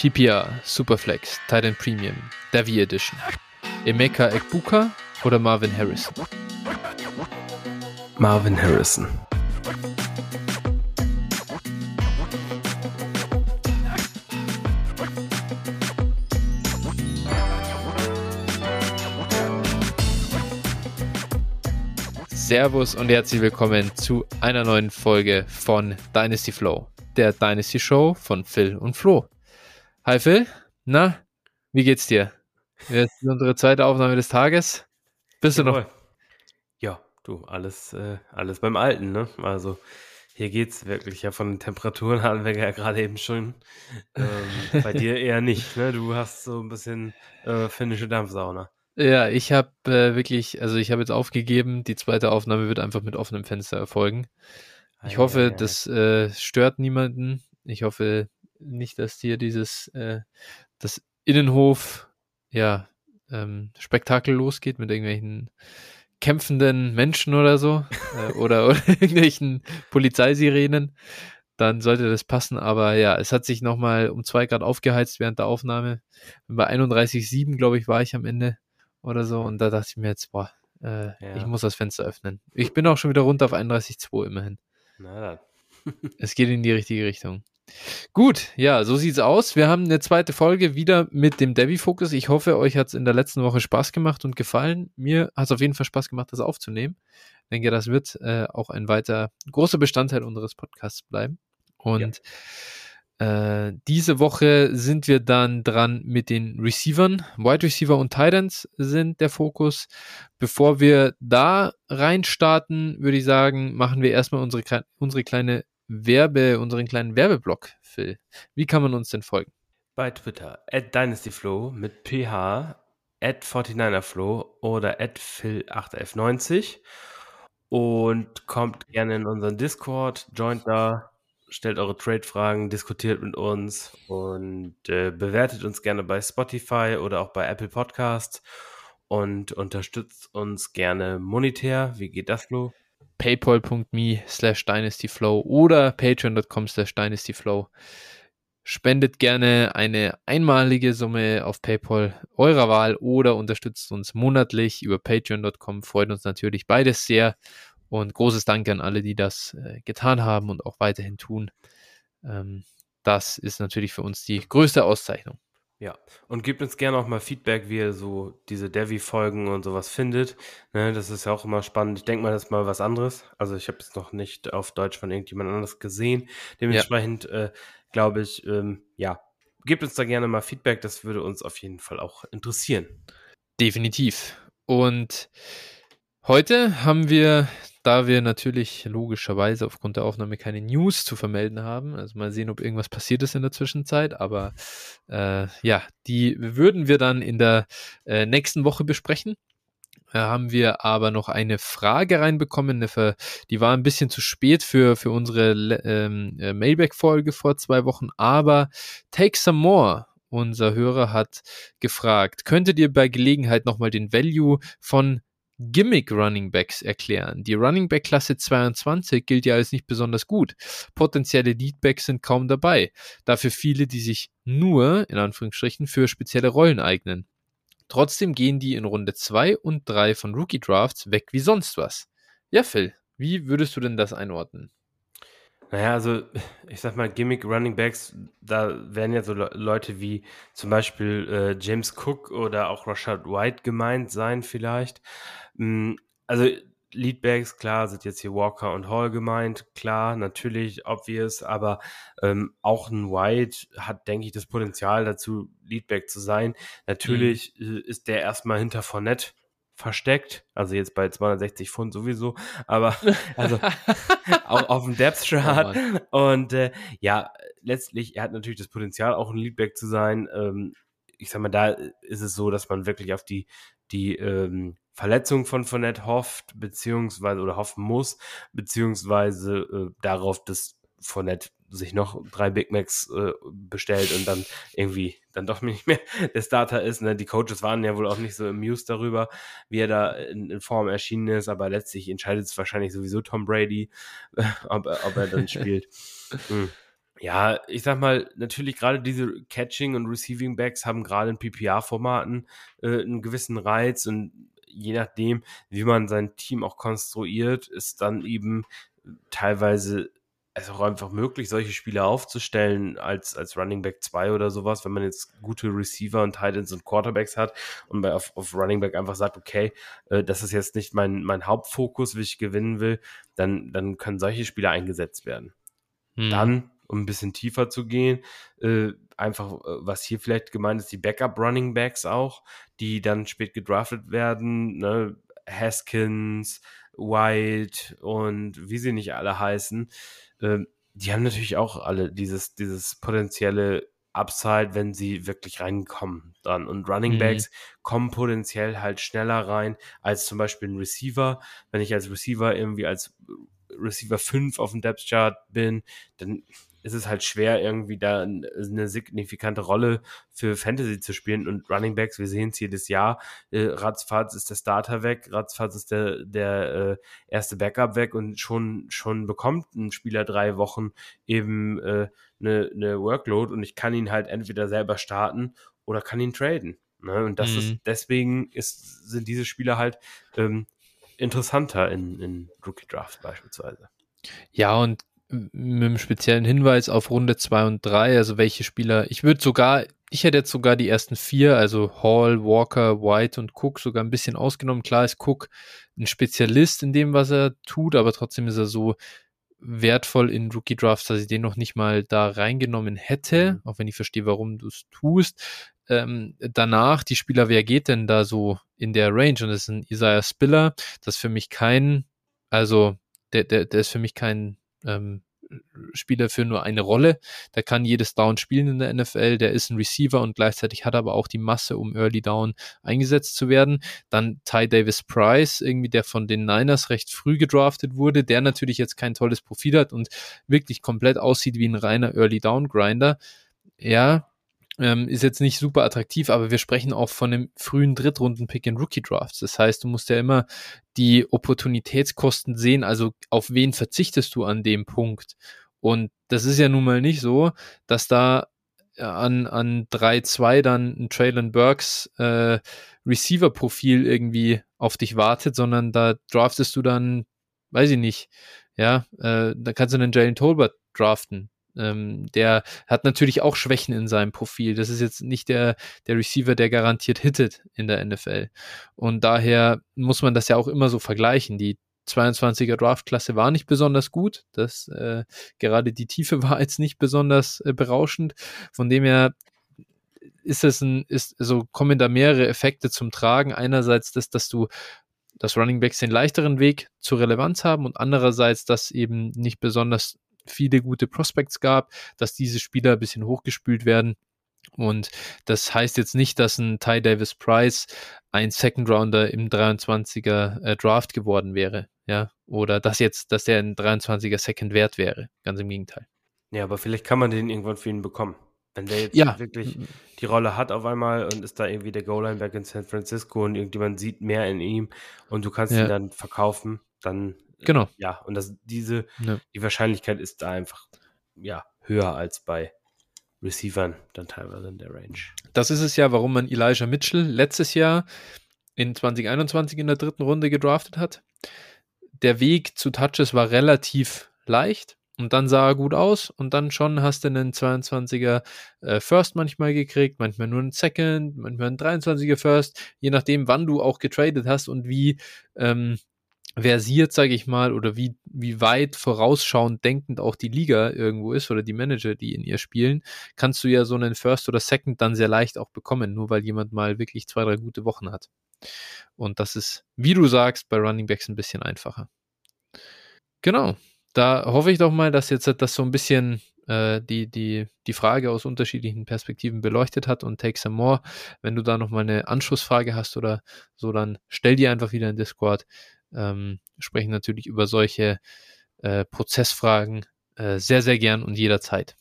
PPR, Superflex, Titan Premium, Davy Edition, Emeka Ekbuka oder Marvin Harrison? Marvin Harrison. Servus und herzlich willkommen zu einer neuen Folge von Dynasty Flow, der Dynasty Show von Phil und Flo. Hi Phil, na, wie geht's dir? Jetzt ist unsere zweite Aufnahme des Tages. Bist du noch? Ja, du, alles, äh, alles beim Alten, ne? Also hier geht's wirklich ja von den Temperaturen hatten wir ja gerade eben schon. Ähm, bei dir eher nicht, ne? Du hast so ein bisschen äh, finnische Dampfsauna. Ja, ich habe äh, wirklich, also ich habe jetzt aufgegeben, die zweite Aufnahme wird einfach mit offenem Fenster erfolgen. Ich hoffe, das äh, stört niemanden. Ich hoffe nicht, dass dir dieses, äh, das Innenhof, ja, ähm, Spektakel losgeht mit irgendwelchen kämpfenden Menschen oder so äh, oder, oder irgendwelchen Polizeisirenen, dann sollte das passen. Aber ja, es hat sich nochmal um zwei Grad aufgeheizt während der Aufnahme. Bei 31,7, glaube ich, war ich am Ende oder so. Und da dachte ich mir jetzt, boah, äh, ja. ich muss das Fenster öffnen. Ich bin auch schon wieder runter auf 31,2 immerhin. Na dann. es geht in die richtige Richtung. Gut, ja, so sieht's aus. Wir haben eine zweite Folge wieder mit dem Devi-Fokus. Ich hoffe, euch hat's in der letzten Woche Spaß gemacht und gefallen. Mir hat's auf jeden Fall Spaß gemacht, das aufzunehmen. Ich denke, das wird äh, auch ein weiter großer Bestandteil unseres Podcasts bleiben. Und ja. Äh, diese Woche sind wir dann dran mit den Receivern. Wide Receiver und Titans sind der Fokus. Bevor wir da reinstarten, würde ich sagen, machen wir erstmal unsere, unsere kleine Werbe, unseren kleinen Werbeblock, Phil. Wie kann man uns denn folgen? Bei Twitter, at DynastyFlow mit PH, at 49erFlow oder at Phil8f90 und kommt gerne in unseren Discord, joint da, stellt eure Trade-Fragen, diskutiert mit uns und äh, bewertet uns gerne bei Spotify oder auch bei Apple Podcasts und unterstützt uns gerne monetär. Wie geht das, Flo? paypal.me slash dynastyflow oder patreon.com slash dynastyflow. Spendet gerne eine einmalige Summe auf PayPal eurer Wahl oder unterstützt uns monatlich über patreon.com. Freut uns natürlich beides sehr. Und großes Dank an alle, die das äh, getan haben und auch weiterhin tun. Ähm, das ist natürlich für uns die größte Auszeichnung. Ja, und gebt uns gerne auch mal Feedback, wie ihr so diese Devi-Folgen und sowas findet. Ne, das ist ja auch immer spannend. Ich denke mal, das ist mal was anderes. Also ich habe es noch nicht auf Deutsch von irgendjemand anderes gesehen. Dementsprechend ja. äh, glaube ich, ähm, ja, gebt uns da gerne mal Feedback. Das würde uns auf jeden Fall auch interessieren. Definitiv. Und heute haben wir da wir natürlich logischerweise aufgrund der Aufnahme keine News zu vermelden haben, also mal sehen, ob irgendwas passiert ist in der Zwischenzeit, aber äh, ja, die würden wir dann in der äh, nächsten Woche besprechen. Da haben wir aber noch eine Frage reinbekommen, die war ein bisschen zu spät für, für unsere ähm, äh, Mailback-Folge vor zwei Wochen, aber Take Some More unser Hörer hat gefragt, könntet ihr bei Gelegenheit nochmal den Value von Gimmick Running Backs erklären. Die Running Back Klasse 22 gilt ja als nicht besonders gut. Potenzielle Leadbacks sind kaum dabei. Dafür viele, die sich nur, in Anführungsstrichen, für spezielle Rollen eignen. Trotzdem gehen die in Runde 2 und 3 von Rookie Drafts weg wie sonst was. Ja, Phil, wie würdest du denn das einordnen? Naja, also ich sag mal, Gimmick Running Backs, da werden ja so Le Leute wie zum Beispiel äh, James Cook oder auch Rashad White gemeint sein, vielleicht. Mm, also Leadbacks, klar, sind jetzt hier Walker und Hall gemeint, klar, natürlich, obvious, aber ähm, auch ein White hat, denke ich, das Potenzial dazu, Leadback zu sein. Natürlich mhm. ist der erstmal hinter Fournette versteckt, also jetzt bei 260 Pfund sowieso, aber also auch auf dem Depth Chart oh und äh, ja, letztlich, er hat natürlich das Potenzial, auch ein Leadback zu sein. Ähm, ich sag mal, da ist es so, dass man wirklich auf die die ähm, Verletzung von Fournette hofft, beziehungsweise oder hoffen muss, beziehungsweise äh, darauf, dass Fournette sich noch drei Big Macs äh, bestellt und dann irgendwie dann doch nicht mehr der Starter ist. Ne? Die Coaches waren ja wohl auch nicht so amused darüber, wie er da in, in Form erschienen ist, aber letztlich entscheidet es wahrscheinlich sowieso Tom Brady, ob, ob er dann spielt. Hm. Ja, ich sag mal, natürlich gerade diese Catching und Receiving Backs haben gerade in PPR-Formaten äh, einen gewissen Reiz und je nachdem, wie man sein Team auch konstruiert, ist dann eben teilweise es auch einfach möglich, solche Spiele aufzustellen als, als Running Back 2 oder sowas, wenn man jetzt gute Receiver und Titans und Quarterbacks hat und bei, auf, auf Running Back einfach sagt, okay, äh, das ist jetzt nicht mein, mein Hauptfokus, wie ich gewinnen will, dann, dann können solche Spiele eingesetzt werden. Hm. Dann, um ein bisschen tiefer zu gehen, äh, einfach, äh, was hier vielleicht gemeint ist, die Backup Running Backs auch, die dann spät gedraftet werden, ne? Haskins, White und wie sie nicht alle heißen ähm, die haben natürlich auch alle dieses, dieses potenzielle Upside, wenn sie wirklich reinkommen dann. Und Running mhm. Backs mhm. kommen potenziell halt schneller rein als zum Beispiel ein Receiver. Wenn ich als Receiver irgendwie als Receiver 5 auf dem Depth Chart bin, dann ist es halt schwer, irgendwie da eine signifikante Rolle für Fantasy zu spielen. Und Running Backs, wir sehen es jedes Jahr, äh, ratzfatz ist der Starter weg, ratzfatz ist der, der äh, erste Backup weg und schon, schon bekommt ein Spieler drei Wochen eben äh, eine, eine Workload und ich kann ihn halt entweder selber starten oder kann ihn traden. Ne? Und das mhm. ist, deswegen ist, sind diese Spieler halt ähm, interessanter in, in Rookie Drafts beispielsweise. Ja, und mit einem speziellen Hinweis auf Runde 2 und 3, also welche Spieler, ich würde sogar, ich hätte jetzt sogar die ersten vier, also Hall, Walker, White und Cook sogar ein bisschen ausgenommen. Klar ist Cook ein Spezialist in dem, was er tut, aber trotzdem ist er so wertvoll in Rookie Drafts, dass ich den noch nicht mal da reingenommen hätte, mhm. auch wenn ich verstehe, warum du es tust. Ähm, danach, die Spieler, wer geht denn da so in der Range? Und das ist ein Isaiah Spiller, das ist für mich kein, also der, der, der ist für mich kein ähm, Spieler für nur eine Rolle. Der kann jedes Down spielen in der NFL. Der ist ein Receiver und gleichzeitig hat aber auch die Masse, um Early Down eingesetzt zu werden. Dann Ty Davis Price, irgendwie der von den Niners recht früh gedraftet wurde, der natürlich jetzt kein tolles Profil hat und wirklich komplett aussieht wie ein reiner Early Down Grinder. Ja, ähm, ist jetzt nicht super attraktiv, aber wir sprechen auch von einem frühen Drittrunden-Pick in Rookie-Drafts. Das heißt, du musst ja immer die Opportunitätskosten sehen, also auf wen verzichtest du an dem Punkt. Und das ist ja nun mal nicht so, dass da äh, an, an 3-2 dann ein Traylon Burks äh, Receiver-Profil irgendwie auf dich wartet, sondern da draftest du dann, weiß ich nicht, ja, äh, da kannst du einen Jalen Tolbert draften. Ähm, der hat natürlich auch Schwächen in seinem Profil. Das ist jetzt nicht der, der Receiver, der garantiert hittet in der NFL. Und daher muss man das ja auch immer so vergleichen. Die 22er Draftklasse war nicht besonders gut. Das äh, gerade die Tiefe war jetzt nicht besonders äh, berauschend. Von dem her ist es ein, ist, also kommen da mehrere Effekte zum Tragen. Einerseits das, dass du dass Running Backs den leichteren Weg zur Relevanz haben und andererseits, dass eben nicht besonders viele gute Prospects gab, dass diese Spieler ein bisschen hochgespült werden. Und das heißt jetzt nicht, dass ein Ty Davis Price ein Second Rounder im 23er äh, Draft geworden wäre, ja, oder dass jetzt, dass der ein 23er Second wert wäre. Ganz im Gegenteil. Ja, aber vielleicht kann man den irgendwann für ihn bekommen. Wenn der jetzt ja. wirklich die Rolle hat auf einmal und ist da irgendwie der Goal-Line-Back in San Francisco und irgendjemand sieht mehr in ihm und du kannst ja. ihn dann verkaufen, dann Genau. Ja, und das, diese, ja. die Wahrscheinlichkeit ist da einfach ja, höher als bei Receivern dann teilweise in der Range. Das ist es ja, warum man Elijah Mitchell letztes Jahr in 2021 in der dritten Runde gedraftet hat. Der Weg zu Touches war relativ leicht und dann sah er gut aus und dann schon hast du einen 22er äh, First manchmal gekriegt, manchmal nur einen Second, manchmal einen 23er First, je nachdem, wann du auch getradet hast und wie ähm, versiert, sage ich mal, oder wie, wie weit vorausschauend denkend auch die Liga irgendwo ist oder die Manager, die in ihr spielen, kannst du ja so einen First oder Second dann sehr leicht auch bekommen, nur weil jemand mal wirklich zwei, drei gute Wochen hat. Und das ist, wie du sagst, bei Running Backs ein bisschen einfacher. Genau. Da hoffe ich doch mal, dass jetzt das so ein bisschen äh, die, die, die Frage aus unterschiedlichen Perspektiven beleuchtet hat und take some more. Wenn du da nochmal eine Anschlussfrage hast oder so, dann stell die einfach wieder in Discord ähm, sprechen natürlich über solche äh, Prozessfragen äh, sehr, sehr gern und jederzeit.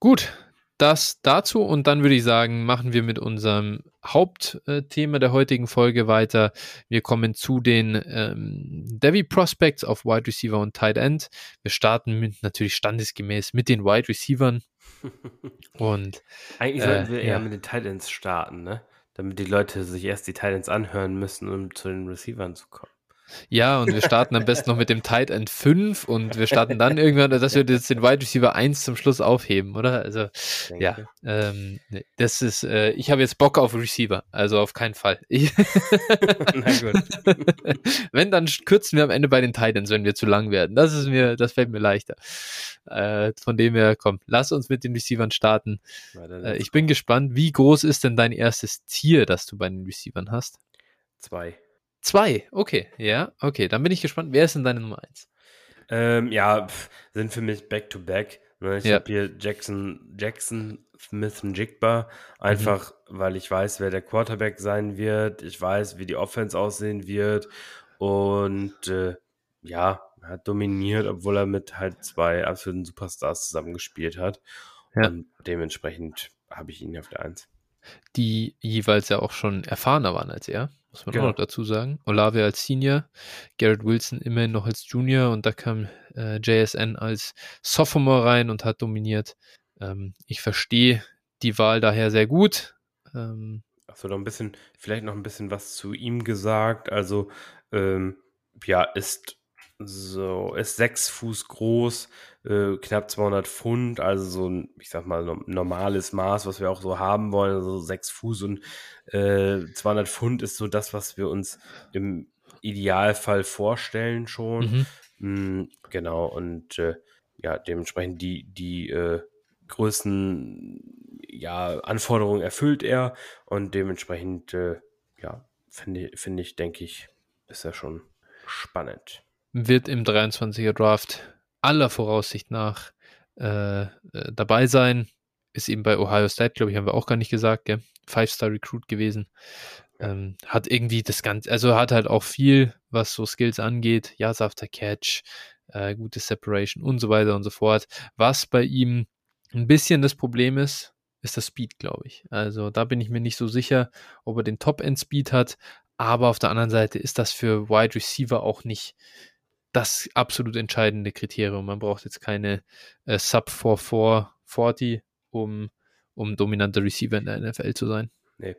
Gut, das dazu und dann würde ich sagen, machen wir mit unserem Hauptthema der heutigen Folge weiter. Wir kommen zu den ähm, Devi Prospects auf Wide Receiver und Tight End. Wir starten mit, natürlich standesgemäß mit den Wide Receivern. und eigentlich sollten äh, wir eher ja. mit den Tight Ends starten, ne? Damit die Leute sich erst die Tight Ends anhören müssen, um zu den Receivern zu kommen. Ja, und wir starten am besten noch mit dem Tight End 5 und wir starten dann irgendwann, dass wir jetzt den Wide Receiver 1 zum Schluss aufheben, oder? Also, Denke. ja, ähm, das ist, äh, ich habe jetzt Bock auf Receiver, also auf keinen Fall. Na gut. wenn, dann kürzen wir am Ende bei den Tight Ends, wenn wir zu lang werden. Das ist mir, das fällt mir leichter. Äh, von dem her, komm, lass uns mit den Receivern starten. Äh, ich bin gespannt, wie groß ist denn dein erstes Tier, das du bei den Receivern hast? Zwei. Zwei, okay, ja, okay. Dann bin ich gespannt, wer ist denn deine Nummer eins? Ähm, ja, pff, sind für mich Back-to-Back. Ne? Ich ja. habe hier Jackson, Jackson, Smith und Jigba, einfach mhm. weil ich weiß, wer der Quarterback sein wird. Ich weiß, wie die Offense aussehen wird. Und äh, ja, hat dominiert, obwohl er mit halt zwei absoluten Superstars zusammengespielt hat. Ja. Und dementsprechend habe ich ihn auf der Eins. Die jeweils ja auch schon erfahrener waren als er muss man genau. auch noch dazu sagen. Olave als Senior, Garrett Wilson immerhin noch als Junior und da kam äh, JSN als Sophomore rein und hat dominiert. Ähm, ich verstehe die Wahl daher sehr gut. Ähm, Achso, noch ein bisschen, vielleicht noch ein bisschen was zu ihm gesagt. Also, ähm, ja, ist so, ist sechs Fuß groß, äh, knapp 200 Pfund, also so ein, ich sag mal, normales Maß, was wir auch so haben wollen, also sechs Fuß und äh, 200 Pfund ist so das, was wir uns im Idealfall vorstellen schon. Mhm. Mm, genau, und äh, ja, dementsprechend die, die äh, größten ja, Anforderungen erfüllt er und dementsprechend, äh, ja, finde find ich, denke ich, ist er schon spannend wird im 23er Draft aller Voraussicht nach äh, äh, dabei sein. Ist eben bei Ohio State, glaube ich, haben wir auch gar nicht gesagt, gell? Five-Star-Recruit gewesen. Ähm, hat irgendwie das Ganze, also hat halt auch viel, was so Skills angeht, Yards after Catch, äh, gute Separation und so weiter und so fort. Was bei ihm ein bisschen das Problem ist, ist das Speed, glaube ich. Also da bin ich mir nicht so sicher, ob er den Top-End-Speed hat, aber auf der anderen Seite ist das für Wide Receiver auch nicht das absolut entscheidende Kriterium. Man braucht jetzt keine äh, Sub 4440, um, um dominanter Receiver in der NFL zu sein. Nee.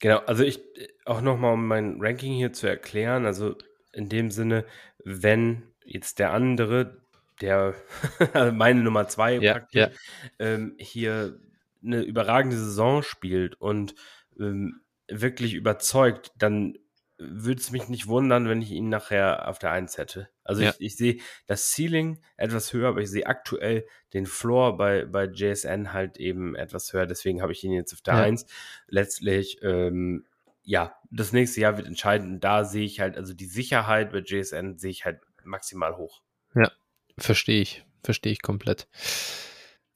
Genau, also ich auch nochmal, um mein Ranking hier zu erklären, also in dem Sinne, wenn jetzt der andere, der also meine Nummer zwei ja, praktisch, ja. Ähm, hier eine überragende Saison spielt und ähm, wirklich überzeugt, dann würde es mich nicht wundern, wenn ich ihn nachher auf der 1 hätte. Also ja. ich, ich sehe das Ceiling etwas höher, aber ich sehe aktuell den Floor bei, bei JSN halt eben etwas höher. Deswegen habe ich ihn jetzt auf der ja. 1. Letztlich, ähm, ja, das nächste Jahr wird entscheidend. Da sehe ich halt, also die Sicherheit bei JSN sehe ich halt maximal hoch. Ja, verstehe ich. Verstehe ich komplett.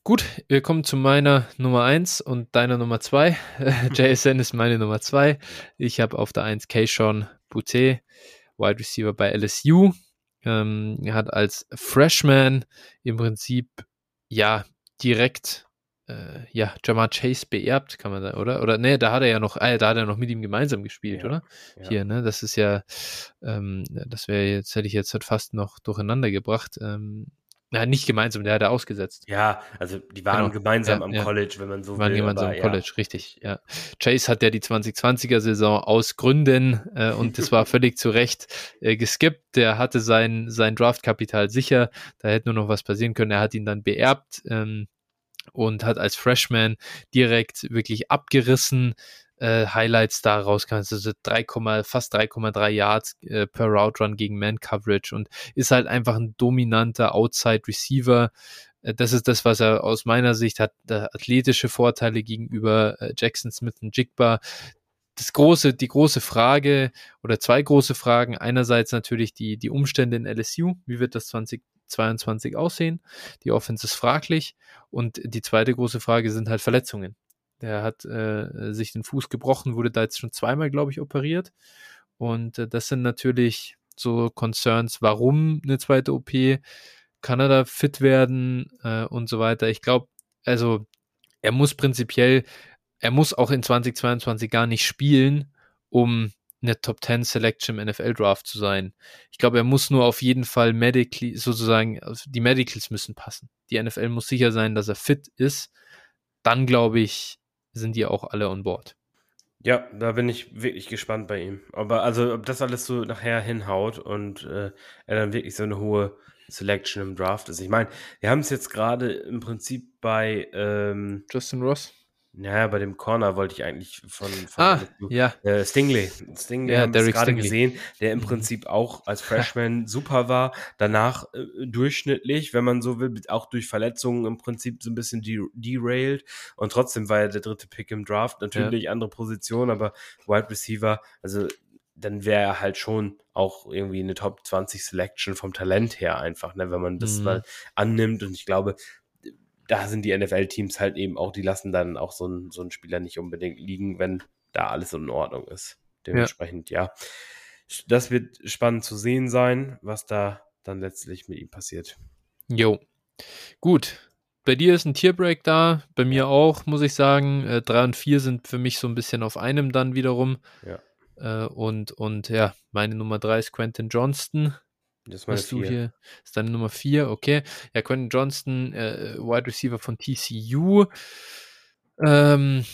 Gut, wir kommen zu meiner Nummer 1 und deiner Nummer 2. JSN ist meine Nummer 2. Ich habe auf der 1 Keishon Boutte, Wide Receiver bei LSU. Ähm, er hat als Freshman im Prinzip ja direkt äh, ja, Jamar Chase beerbt, kann man sagen, oder? Oder nee, da hat er ja noch, äh, da hat er noch mit ihm gemeinsam gespielt, ja, oder? Ja. Hier, ne? Das ist ja, ähm, das wäre jetzt, hätte ich jetzt halt fast noch durcheinander gebracht. Ähm, na, nicht gemeinsam, der hat er ausgesetzt. Ja, also die waren genau. gemeinsam ja, am ja. College, wenn man so die waren will. gemeinsam aber, am College, ja. richtig, ja. Chase hat ja die 2020er Saison aus Gründen äh, und das war völlig zu Recht äh, geskippt. Der hatte sein, sein Draftkapital sicher, da hätte nur noch was passieren können. Er hat ihn dann beerbt ähm, und hat als Freshman direkt wirklich abgerissen äh, Highlights da rauskam. Also 3, fast 3,3 Yards äh, per Route Run gegen Man Coverage und ist halt einfach ein dominanter Outside Receiver. Äh, das ist das, was er aus meiner Sicht hat, athletische Vorteile gegenüber äh, Jackson Smith und Jigba das große, die große Frage oder zwei große Fragen. Einerseits natürlich die, die Umstände in LSU. Wie wird das 2022 aussehen? Die Offense ist fraglich. Und die zweite große Frage sind halt Verletzungen. Der hat äh, sich den Fuß gebrochen, wurde da jetzt schon zweimal, glaube ich, operiert. Und äh, das sind natürlich so Concerns, warum eine zweite OP, kann er da fit werden äh, und so weiter. Ich glaube, also er muss prinzipiell er muss auch in 2022 gar nicht spielen, um eine Top 10 Selection im NFL Draft zu sein. Ich glaube, er muss nur auf jeden Fall medically, sozusagen, die Medicals müssen passen. Die NFL muss sicher sein, dass er fit ist. Dann glaube ich, sind die auch alle on board. Ja, da bin ich wirklich gespannt bei ihm. Aber also, ob das alles so nachher hinhaut und äh, er dann wirklich so eine hohe Selection im Draft ist. Ich meine, wir haben es jetzt gerade im Prinzip bei ähm, Justin Ross. Naja, bei dem Corner wollte ich eigentlich von, von ah, ja. Äh, Stingley. Stingley ja, haben wir gerade gesehen, der im mhm. Prinzip auch als Freshman super war, danach äh, durchschnittlich, wenn man so will, auch durch Verletzungen im Prinzip so ein bisschen de derailed und trotzdem war er der dritte Pick im Draft, natürlich ja. andere Position, aber Wide Receiver, also dann wäre er halt schon auch irgendwie eine Top 20 Selection vom Talent her einfach, ne, wenn man das mhm. mal annimmt und ich glaube, da sind die NFL-Teams halt eben auch, die lassen dann auch so einen, so einen Spieler nicht unbedingt liegen, wenn da alles in Ordnung ist. Dementsprechend, ja. ja. Das wird spannend zu sehen sein, was da dann letztlich mit ihm passiert. Jo. Gut. Bei dir ist ein Tierbreak da, bei mir auch, muss ich sagen. Äh, drei und vier sind für mich so ein bisschen auf einem dann wiederum. Ja. Äh, und, und ja, meine Nummer drei ist Quentin Johnston. Das ist meine du hier, ist deine Nummer 4, okay. Ja, Quentin Johnston, äh, Wide Receiver von TCU. Ähm,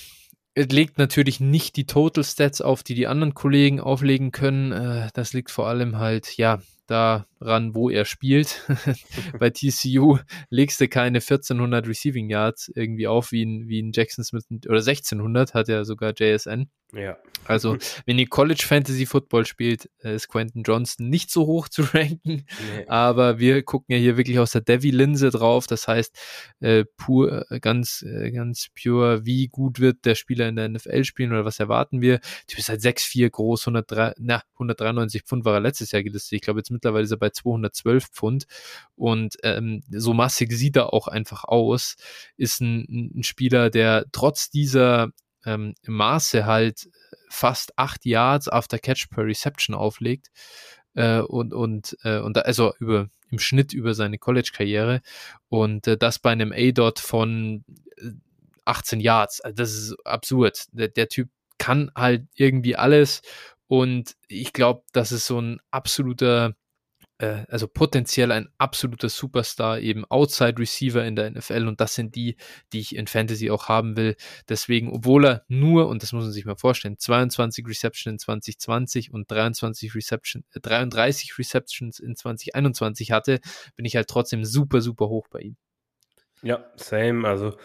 legt natürlich nicht die Total Stats auf, die die anderen Kollegen auflegen können. Äh, das liegt vor allem halt, ja, daran, wo er spielt. Bei TCU legst du keine 1400 Receiving Yards irgendwie auf, wie ein, wie ein Jackson Smith, oder 1600 hat er sogar JSN. Ja. Also, wenn ihr College Fantasy Football spielt, äh, ist Quentin Johnston nicht so hoch zu ranken. Nee. Aber wir gucken ja hier wirklich aus der Devi-Linse drauf. Das heißt, äh, pur, äh, ganz, äh, ganz pure, wie gut wird der Spieler in der NFL spielen oder was erwarten wir? Typ ist halt 6'4 groß, 103, na, 193 Pfund war er letztes Jahr gelistet. Ich glaube, jetzt mittlerweile ist er bei 212 Pfund. Und ähm, so massig sieht er auch einfach aus. Ist ein, ein Spieler, der trotz dieser ähm, Maße halt fast acht Yards after Catch per Reception auflegt äh, und und äh, und also über im Schnitt über seine College-Karriere und äh, das bei einem A-Dot von 18 äh, Yards. Also das ist absurd. Der, der Typ kann halt irgendwie alles und ich glaube, das ist so ein absoluter äh, also potenziell ein absoluter Superstar, eben Outside Receiver in der NFL und das sind die, die ich in Fantasy auch haben will. Deswegen, obwohl er nur, und das muss man sich mal vorstellen, 22 Receptions in 2020 und 23 Reception, äh, 33 Receptions in 2021 hatte, bin ich halt trotzdem super, super hoch bei ihm. Ja, same. Also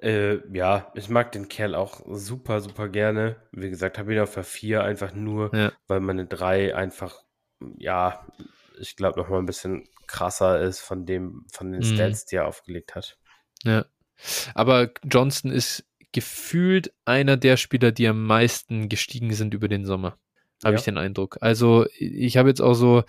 äh, ja, ich mag den Kerl auch super, super gerne. Wie gesagt, habe ihn auf der 4 einfach nur, ja. weil meine 3 einfach, ja, ich glaube, noch mal ein bisschen krasser ist von dem, von den mhm. Stats, die er aufgelegt hat. Ja. Aber Johnston ist gefühlt einer der Spieler, die am meisten gestiegen sind über den Sommer. Habe ja. ich den Eindruck. Also, ich habe jetzt auch so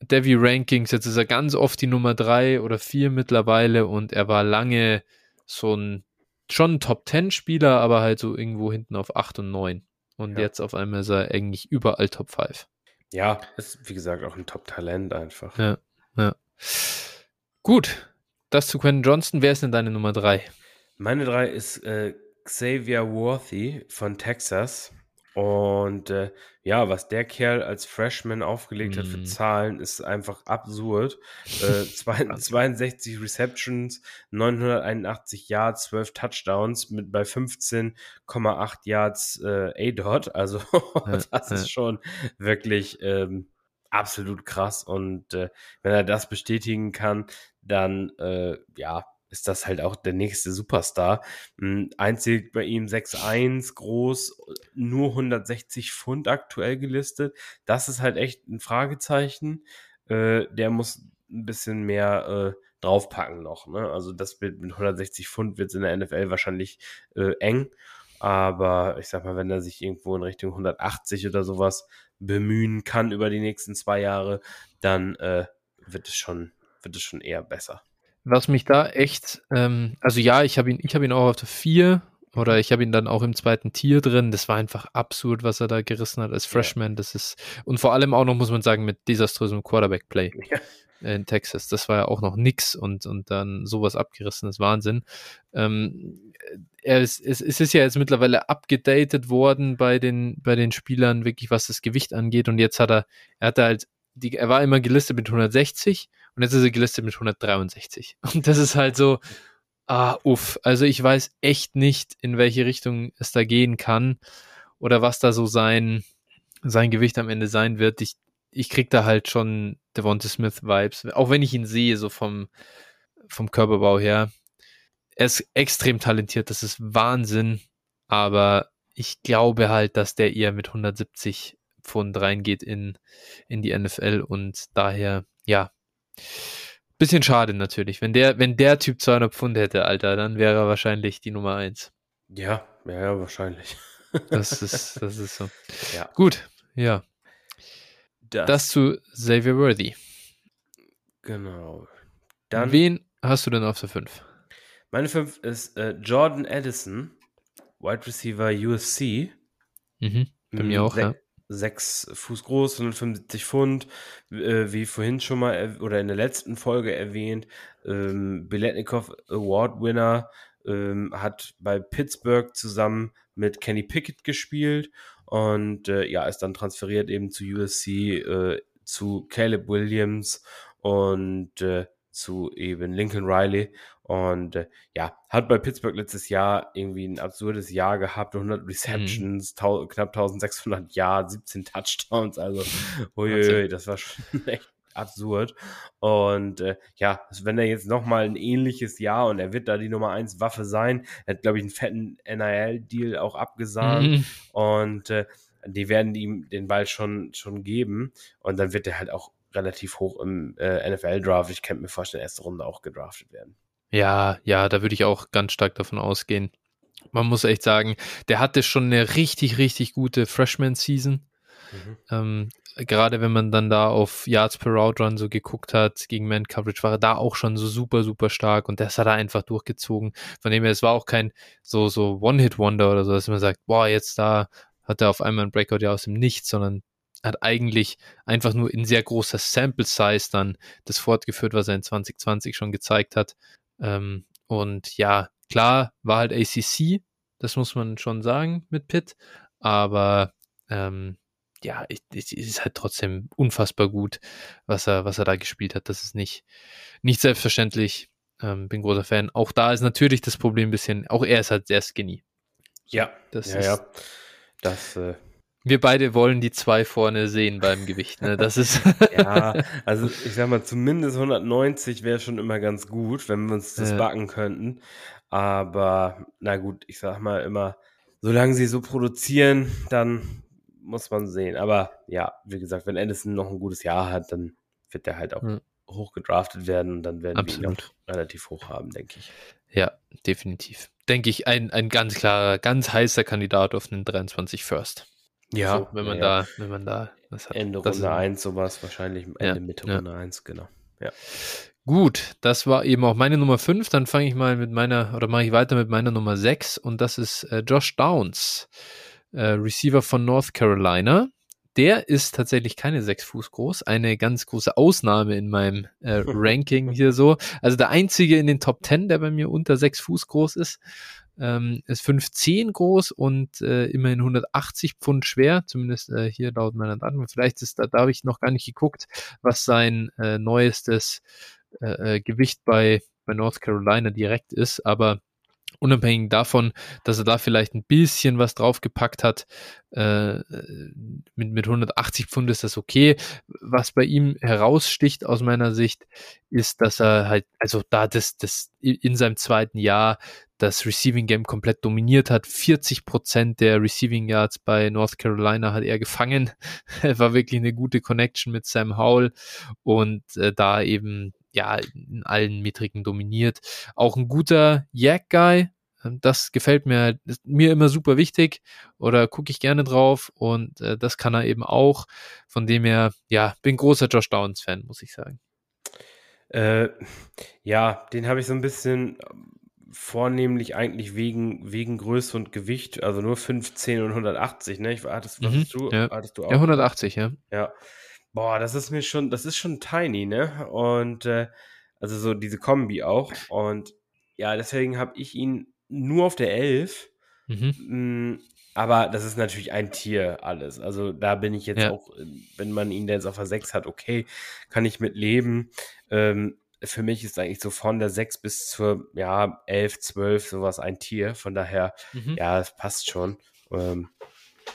Devi Rankings, jetzt ist er ganz oft die Nummer drei oder vier mittlerweile und er war lange so ein schon ein Top Ten Spieler, aber halt so irgendwo hinten auf acht und neun. Und ja. jetzt auf einmal ist er eigentlich überall Top 5. Ja, ist wie gesagt auch ein Top-Talent einfach. Ja, ja. Gut, das zu Quentin Johnston. Wer ist denn deine Nummer drei? Meine drei ist äh, Xavier Worthy von Texas. Und äh, ja, was der Kerl als Freshman aufgelegt mm. hat für mhm. Zahlen, ist einfach absurd. Äh, 62 Receptions, 981 Yards, 12 Touchdowns mit bei 15,8 Yards äh, A-Dot. Also das ist schon wirklich ähm, absolut krass. Und äh, wenn er das bestätigen kann, dann äh, ja, ist das halt auch der nächste Superstar. Hm, einzig bei ihm 6'1 groß, nur 160 Pfund aktuell gelistet. Das ist halt echt ein Fragezeichen. Äh, der muss ein bisschen mehr äh, draufpacken noch. Ne? Also das mit 160 Pfund wird es in der NFL wahrscheinlich äh, eng. Aber ich sag mal, wenn er sich irgendwo in Richtung 180 oder sowas bemühen kann über die nächsten zwei Jahre, dann äh, wird es schon, wird es schon eher besser was mich da echt, ähm, also ja, ich habe ihn, ich habe ihn auch auf der 4 oder ich habe ihn dann auch im zweiten Tier drin. Das war einfach absurd, was er da gerissen hat als Freshman. Ja. Das ist, und vor allem auch noch, muss man sagen, mit desaströsem Quarterback-Play. Ja. in Texas. Das war ja auch noch nix und, und dann sowas abgerissen, das ist Wahnsinn. Ähm, er ist, es, es ist ja jetzt mittlerweile abgedatet worden bei den, bei den Spielern, wirklich was das Gewicht angeht. Und jetzt hat er, er hatte halt, die, er war immer gelistet mit 160 und jetzt ist er gelistet mit 163. Und das ist halt so, ah, uff. Also ich weiß echt nicht, in welche Richtung es da gehen kann oder was da so sein, sein Gewicht am Ende sein wird. Ich, ich krieg da halt schon Devonta Smith Vibes, auch wenn ich ihn sehe, so vom, vom Körperbau her. Er ist extrem talentiert, das ist Wahnsinn, aber ich glaube halt, dass der eher mit 170 Pfund reingeht in, in die NFL und daher, ja, bisschen schade natürlich. Wenn der, wenn der Typ 200 Pfund hätte, Alter, dann wäre er wahrscheinlich die Nummer 1. Ja, ja, wahrscheinlich. Das ist, das ist so. Ja. Gut, ja. Das, das zu Xavier Worthy. Genau. Dann, Wen hast du denn auf der 5? Meine 5 ist äh, Jordan Edison, Wide Receiver USC. Mhm, bei mir auch, ja. 6 Fuß groß, 175 Pfund, äh, wie vorhin schon mal oder in der letzten Folge erwähnt, ähm, Biletnikov Award Winner, ähm, hat bei Pittsburgh zusammen mit Kenny Pickett gespielt und äh, ja, ist dann transferiert eben zu USC, äh, zu Caleb Williams und äh, zu eben Lincoln Riley. Und äh, ja, hat bei Pittsburgh letztes Jahr irgendwie ein absurdes Jahr gehabt, 100 mhm. Receptions, mhm. knapp 1600 Yards, 17 Touchdowns, also uiuiui, das war schon echt absurd. Und äh, ja, wenn er jetzt nochmal ein ähnliches Jahr und er wird da die Nummer 1 Waffe sein, er hat, glaube ich, einen fetten NIL-Deal auch abgesahnt mhm. und äh, die werden ihm den Ball schon, schon geben und dann wird er halt auch relativ hoch im äh, NFL-Draft. Ich könnte mir vorstellen, erste Runde auch gedraftet werden. Ja, ja, da würde ich auch ganz stark davon ausgehen. Man muss echt sagen, der hatte schon eine richtig, richtig gute Freshman-Season. Mhm. Ähm, gerade wenn man dann da auf Yards per Route Run so geguckt hat, gegen Man Coverage war er da auch schon so super, super stark und das hat er einfach durchgezogen. Von dem her, es war auch kein so, so One-Hit-Wonder oder so, dass man sagt, boah, jetzt da hat er auf einmal ein Breakout ja aus dem Nichts, sondern hat eigentlich einfach nur in sehr großer Sample Size dann das fortgeführt, was er in 2020 schon gezeigt hat. Ähm, und ja, klar, war halt ACC, das muss man schon sagen mit Pitt, aber ähm, ja, es ist halt trotzdem unfassbar gut, was er, was er da gespielt hat. Das ist nicht, nicht selbstverständlich. Ähm, bin großer Fan. Auch da ist natürlich das Problem ein bisschen, auch er ist halt sehr skinny. Ja, das ja, ist, ja. Das, äh, wir beide wollen die zwei vorne sehen beim Gewicht. Ne? Das ist ja, also ich sag mal, zumindest 190 wäre schon immer ganz gut, wenn wir uns das ja. backen könnten. Aber na gut, ich sag mal immer, solange sie so produzieren, dann muss man sehen. Aber ja, wie gesagt, wenn Anderson noch ein gutes Jahr hat, dann wird der halt auch mhm. hoch gedraftet werden und dann werden Absolut. wir ihn relativ hoch haben, denke ich. Ja, definitiv. Denke ich, ein, ein ganz klarer, ganz heißer Kandidat auf einen 23 First. Ja, so, wenn man ja, da, wenn man da was hat. Ende Runde 1 sowas, wahrscheinlich Ende ja, Mitte Runde 1, genau. Ja. Gut, das war eben auch meine Nummer 5. Dann fange ich mal mit meiner, oder mache ich weiter mit meiner Nummer 6 und das ist äh, Josh Downs, äh, Receiver von North Carolina. Der ist tatsächlich keine 6 Fuß groß, eine ganz große Ausnahme in meinem äh, Ranking hier so. Also der einzige in den Top 10, der bei mir unter 6 Fuß groß ist ähm, ist 5,10 groß und äh, immerhin 180 Pfund schwer, zumindest äh, hier laut meiner Daten. Vielleicht ist da, da habe ich noch gar nicht geguckt, was sein äh, neuestes äh, äh Gewicht bei, bei North Carolina direkt ist, aber unabhängig davon, dass er da vielleicht ein bisschen was draufgepackt hat, äh, mit, mit 180 Pfund ist das okay. Was bei ihm heraussticht aus meiner Sicht, ist, dass er halt, also da das, das in seinem zweiten Jahr das Receiving Game komplett dominiert hat. 40 Prozent der Receiving Yards bei North Carolina hat er gefangen. war wirklich eine gute Connection mit Sam Howell und äh, da eben ja in allen Metriken dominiert. Auch ein guter Yak-Guy. Ähm, das gefällt mir, mir immer super wichtig oder gucke ich gerne drauf und äh, das kann er eben auch. Von dem her, ja, bin großer Josh Downs-Fan, muss ich sagen. Äh, ja, den habe ich so ein bisschen vornehmlich eigentlich wegen, wegen Größe und Gewicht, also nur 15 und 180, ne? Ich, hattest, mhm, du, ja. hattest du auch? Ja, 180, ja. Ja. Boah, das ist mir schon, das ist schon tiny, ne? Und äh, also so diese Kombi auch. Und ja, deswegen habe ich ihn nur auf der 11. Mhm. Mm, aber das ist natürlich ein Tier alles. Also da bin ich jetzt ja. auch, wenn man ihn jetzt auf der 6 hat, okay, kann ich mit leben. Ähm, für mich ist eigentlich so von der 6 bis zur ja, 11, 12 sowas ein Tier. Von daher, mhm. ja, es passt schon. Ähm,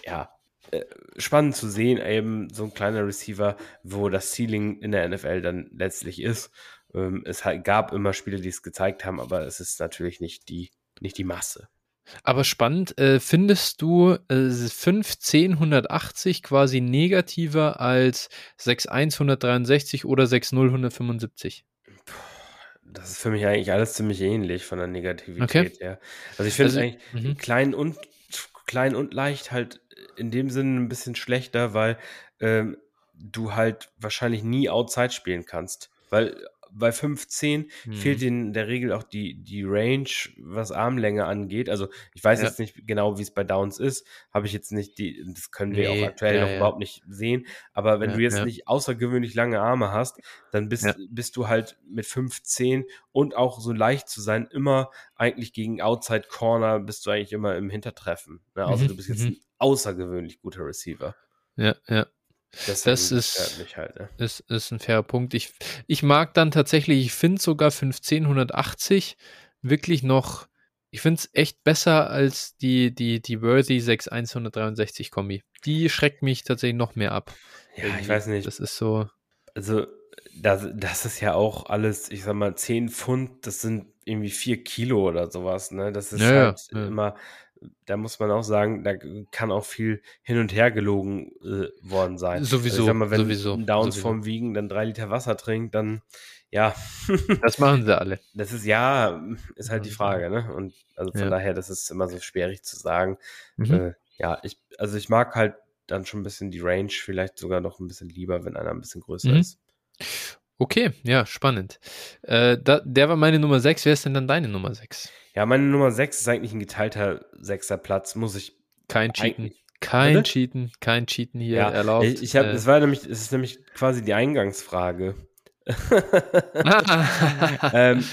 ja, äh, spannend zu sehen, eben so ein kleiner Receiver, wo das Ceiling in der NFL dann letztlich ist. Ähm, es gab immer Spiele, die es gezeigt haben, aber es ist natürlich nicht die, nicht die Masse. Aber spannend, äh, findest du äh, 510 quasi negativer als 6163 oder 60 Das ist für mich eigentlich alles ziemlich ähnlich von der Negativität okay. her. Also ich finde also, eigentlich -hmm. klein und klein und leicht halt in dem Sinne ein bisschen schlechter, weil ähm, du halt wahrscheinlich nie Outside spielen kannst. Weil bei 15 hm. fehlt in der Regel auch die, die Range, was Armlänge angeht. Also ich weiß ja. jetzt nicht genau, wie es bei Downs ist. Habe ich jetzt nicht die, das können wir nee, auch aktuell ja, noch ja. überhaupt nicht sehen. Aber wenn du jetzt nicht außergewöhnlich lange Arme hast, dann bist, bist du halt mit 15 und auch so leicht zu sein, immer eigentlich gegen Outside Corner bist du eigentlich immer im Hintertreffen. Ne? Also mhm. du bist jetzt mhm. ein außergewöhnlich guter Receiver. Ja, ja. Deswegen das ist, halt, ne? ist, ist ein fairer Punkt. Ich, ich mag dann tatsächlich, ich finde sogar 1580 wirklich noch, ich finde es echt besser als die, die, die Worthy 6163 Kombi. Die schreckt mich tatsächlich noch mehr ab. Ja, Irgendwie. ich weiß nicht. Das ist so. Also, das, das ist ja auch alles, ich sag mal, 10 Pfund, das sind irgendwie 4 Kilo oder sowas, ne? Das ist ja, halt ja. immer da muss man auch sagen, da kann auch viel hin und her gelogen äh, worden sein. Sowieso. Also ich sag mal, wenn sowieso, ein Downs sowieso. vom Wiegen dann drei Liter Wasser trinkt, dann ja. das machen sie alle. Das ist ja, ist halt die Frage, ne? Und also von ja. daher, das ist immer so schwierig zu sagen. Mhm. Äh, ja, ich, also ich mag halt dann schon ein bisschen die Range, vielleicht sogar noch ein bisschen lieber, wenn einer ein bisschen größer mhm. ist. Okay, ja, spannend. Äh, da, der war meine Nummer 6. Wer ist denn dann deine Nummer 6? Ja, meine Nummer 6 ist eigentlich ein geteilter sechster Platz, muss ich. Kein Cheaten. Kein Bitte? Cheaten, kein Cheaten hier ja, erlaubt. Ich, ich habe, äh, es war nämlich, es ist nämlich quasi die Eingangsfrage. ähm,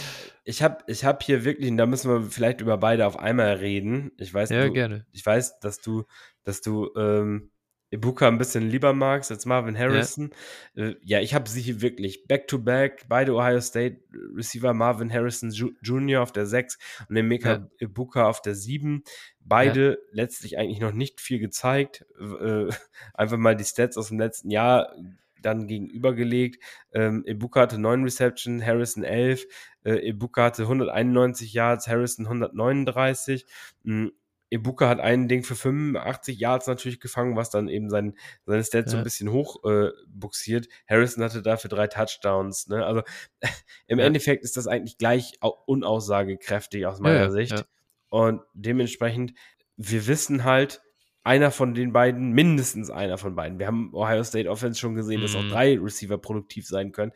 ich habe ich hab hier wirklich, und da müssen wir vielleicht über beide auf einmal reden. Ich weiß, ja, du, gerne. Ich weiß, dass du, dass du ähm, Ibuka ein bisschen lieber magst als Marvin Harrison. Ja, äh, ja ich habe sie wirklich back-to-back, beide Ohio State Receiver, Marvin Harrison Jr. auf der 6 und Emeka ja. Ibuka auf der 7. Beide ja. letztlich eigentlich noch nicht viel gezeigt. Äh, einfach mal die Stats aus dem letzten Jahr dann gegenübergelegt. Ähm, Ibuka hatte 9 Reception, Harrison 11. Äh, Ibuka hatte 191 Yards, Harrison 139. Mhm Ibuka hat ein Ding für 85 Yards natürlich gefangen, was dann eben sein, seine Stats ja. so ein bisschen hoch äh, buxiert. Harrison hatte dafür drei Touchdowns. Ne? Also im ja. Endeffekt ist das eigentlich gleich unaussagekräftig aus meiner ja, Sicht. Und dementsprechend, wir wissen halt, einer von den beiden, mindestens einer von beiden. Wir haben Ohio State Offense schon gesehen, mhm. dass auch mhm. drei Receiver produktiv sein können.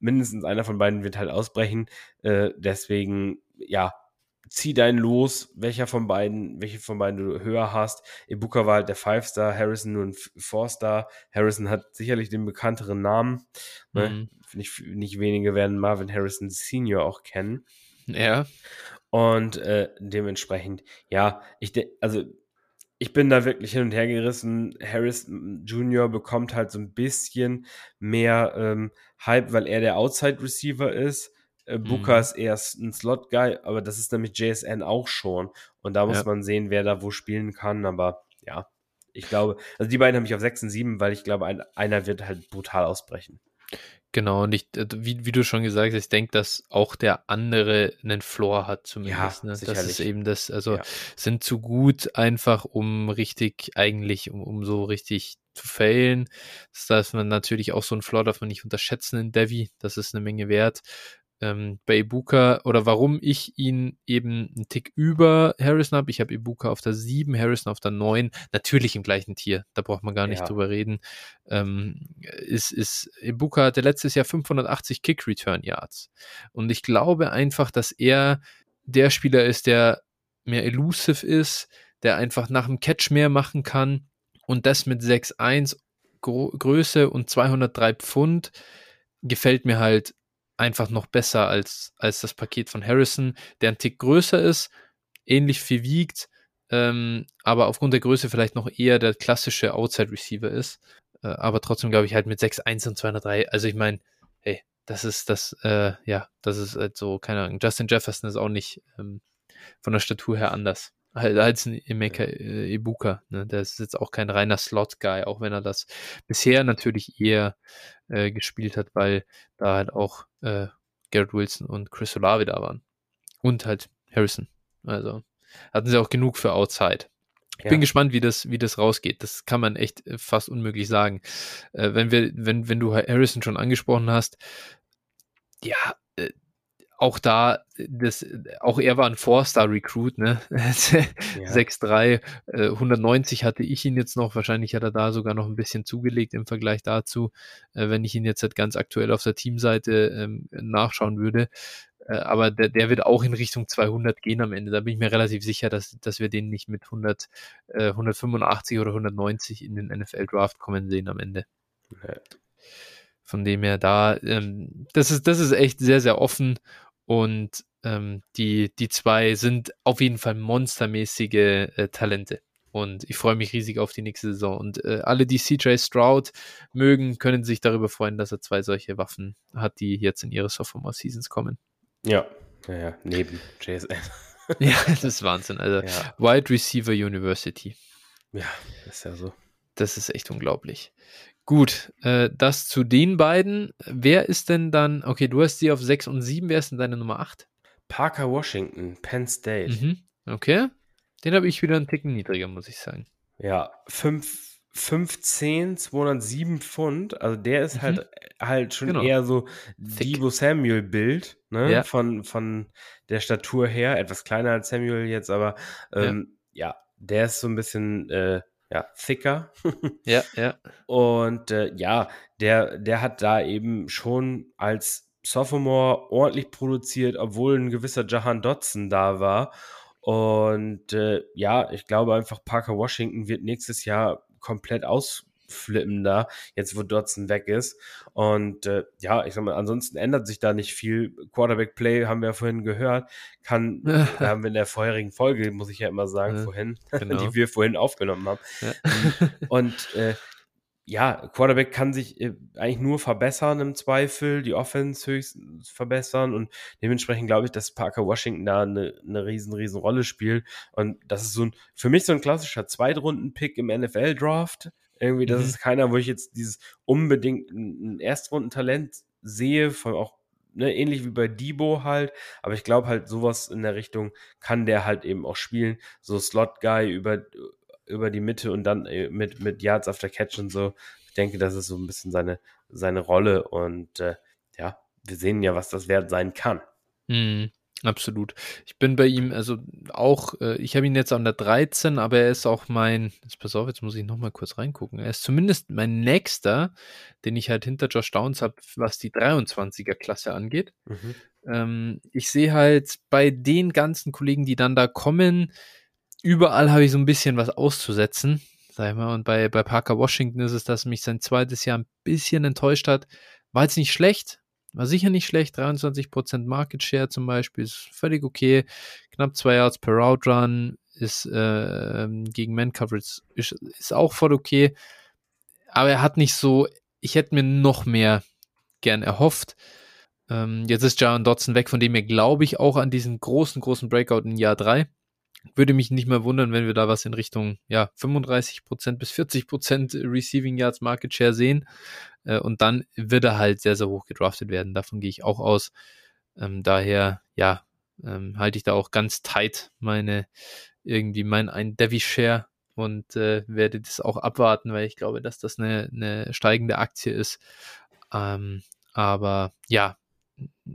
Mindestens einer von beiden wird halt ausbrechen. Äh, deswegen, ja, zieh dein Los, welcher von beiden, welche von beiden du höher hast. Ibuka war halt der Five-Star, Harrison nur ein Four-Star. Harrison hat sicherlich den bekannteren Namen. Ne? Mhm. Nicht, nicht wenige werden Marvin Harrison Senior auch kennen. Ja. Und äh, dementsprechend, ja, ich also ich bin da wirklich hin und her gerissen. Harris Jr. bekommt halt so ein bisschen mehr ähm, Hype, weil er der Outside Receiver ist. Äh, Booker mhm. ist eher ein Slot-Guy, aber das ist nämlich JSN auch schon. Und da muss ja. man sehen, wer da wo spielen kann. Aber ja, ich glaube, also die beiden haben mich auf 6 und 7, weil ich glaube, ein, einer wird halt brutal ausbrechen. Genau, und ich, äh, wie, wie du schon gesagt hast, ich denke, dass auch der andere einen Floor hat zumindest. Ja, ne? Das ist eben das, also ja. sind zu gut einfach, um richtig, eigentlich, um, um so richtig zu failen. Das darf man natürlich auch so ein Floor darf man nicht unterschätzen in Devi. Das ist eine Menge wert ähm, bei Ibuka oder warum ich ihn eben einen Tick über Harrison habe. Ich habe Ibuka auf der 7, Harrison auf der 9, natürlich im gleichen Tier, da braucht man gar nicht ja. drüber reden. Ähm, ist, ist, Ibuka hatte letztes Jahr 580 Kick-Return-Yards und ich glaube einfach, dass er der Spieler ist, der mehr elusive ist, der einfach nach dem Catch mehr machen kann und das mit 6-1 Gro Größe und 203 Pfund gefällt mir halt einfach noch besser als, als das Paket von Harrison, der ein Tick größer ist, ähnlich viel wiegt, ähm, aber aufgrund der Größe vielleicht noch eher der klassische Outside Receiver ist. Äh, aber trotzdem glaube ich halt mit 6'1 und 203, also ich meine, hey, das ist das, äh, ja, das ist halt so, keine Ahnung, Justin Jefferson ist auch nicht ähm, von der Statur her anders. Halt als ein Emeka äh, Ibuka, ne? Der ist jetzt auch kein reiner Slot-Guy, auch wenn er das bisher natürlich eher äh, gespielt hat, weil da halt auch äh, Garrett Wilson und Chris Olave da waren. Und halt Harrison. Also hatten sie auch genug für Outside. Ich ja. bin gespannt, wie das, wie das rausgeht. Das kann man echt äh, fast unmöglich sagen. Äh, wenn wir, wenn, wenn du Harrison schon angesprochen hast, ja, auch da, das, auch er war ein Four-Star-Recruit, ne? ja. 6'3, äh, 190 hatte ich ihn jetzt noch. Wahrscheinlich hat er da sogar noch ein bisschen zugelegt im Vergleich dazu, äh, wenn ich ihn jetzt halt ganz aktuell auf der Teamseite ähm, nachschauen würde. Äh, aber der, der wird auch in Richtung 200 gehen am Ende. Da bin ich mir relativ sicher, dass, dass wir den nicht mit 100, äh, 185 oder 190 in den NFL-Draft kommen sehen am Ende. Ja. Von dem her da, ähm, das ist, das ist echt sehr, sehr offen und ähm, die, die zwei sind auf jeden Fall monstermäßige äh, Talente. Und ich freue mich riesig auf die nächste Saison. Und äh, alle, die CJ Stroud mögen, können sich darüber freuen, dass er zwei solche Waffen hat, die jetzt in ihre Sophomore Seasons kommen. Ja, ja, ja. neben JSN. ja, das ist Wahnsinn. Also ja. Wide Receiver University. Ja, ist ja so. Das ist echt unglaublich. Gut, äh, das zu den beiden. Wer ist denn dann, okay, du hast sie auf 6 und 7, wer ist denn deine Nummer 8? Parker Washington, Penn State. Mhm, okay. Den habe ich wieder einen Ticken niedriger, muss ich sagen. Ja, 5, 15, 207 Pfund. Also der ist halt, mhm. halt, halt schon genau. eher so Thick. Debo Samuel Bild, ne? Ja. Von, von der Statur her. Etwas kleiner als Samuel jetzt, aber ähm, ja. ja. der ist so ein bisschen äh, ja, thicker. ja, ja. Und äh, ja, der, der hat da eben schon als Sophomore ordentlich produziert, obwohl ein gewisser Jahan Dotson da war. Und äh, ja, ich glaube einfach, Parker Washington wird nächstes Jahr komplett aus, flippen da, jetzt wo Dotson weg ist. Und äh, ja, ich sag mal, ansonsten ändert sich da nicht viel. Quarterback-Play haben wir ja vorhin gehört, kann, haben wir in der vorherigen Folge, muss ich ja immer sagen, ja, vorhin, genau. die wir vorhin aufgenommen haben. Ja. Und äh, ja, Quarterback kann sich äh, eigentlich nur verbessern im Zweifel, die Offense höchstens verbessern und dementsprechend glaube ich, dass Parker Washington da eine, eine riesen, riesen Rolle spielt und das ist so ein, für mich so ein klassischer Zweitrunden-Pick im NFL-Draft, irgendwie, das mhm. ist keiner, wo ich jetzt dieses unbedingt ein Erstrundentalent sehe, von auch ne, ähnlich wie bei Debo halt, aber ich glaube halt sowas in der Richtung kann der halt eben auch spielen, so Slot Guy über über die Mitte und dann äh, mit mit Yards after Catch und so. Ich denke, das ist so ein bisschen seine seine Rolle und äh, ja, wir sehen ja, was das wert sein kann. Mhm. Absolut. Ich bin bei ihm, also auch, äh, ich habe ihn jetzt an der 13, aber er ist auch mein, jetzt pass auf, jetzt muss ich nochmal kurz reingucken. Er ist zumindest mein nächster, den ich halt hinter Josh Downs habe, was die 23er Klasse angeht. Mhm. Ähm, ich sehe halt bei den ganzen Kollegen, die dann da kommen, überall habe ich so ein bisschen was auszusetzen, sag ich mal. Und bei, bei Parker Washington ist es, dass mich sein zweites Jahr ein bisschen enttäuscht hat. War jetzt nicht schlecht, war sicher nicht schlecht, 23% Market Share zum Beispiel, ist völlig okay. Knapp zwei Yards per Route Run ist äh, gegen Man Coverage ist, ist auch voll okay. Aber er hat nicht so, ich hätte mir noch mehr gern erhofft. Ähm, jetzt ist Jaron Dotson weg, von dem er glaube ich auch an diesen großen, großen Breakout in Jahr 3. Würde mich nicht mehr wundern, wenn wir da was in Richtung ja, 35% bis 40% Receiving Yards Market Share sehen. Äh, und dann wird er halt sehr, sehr hoch gedraftet werden. Davon gehe ich auch aus. Ähm, daher, ja, ähm, halte ich da auch ganz tight meine, irgendwie mein ein Devi Share und äh, werde das auch abwarten, weil ich glaube, dass das eine, eine steigende Aktie ist. Ähm, aber ja,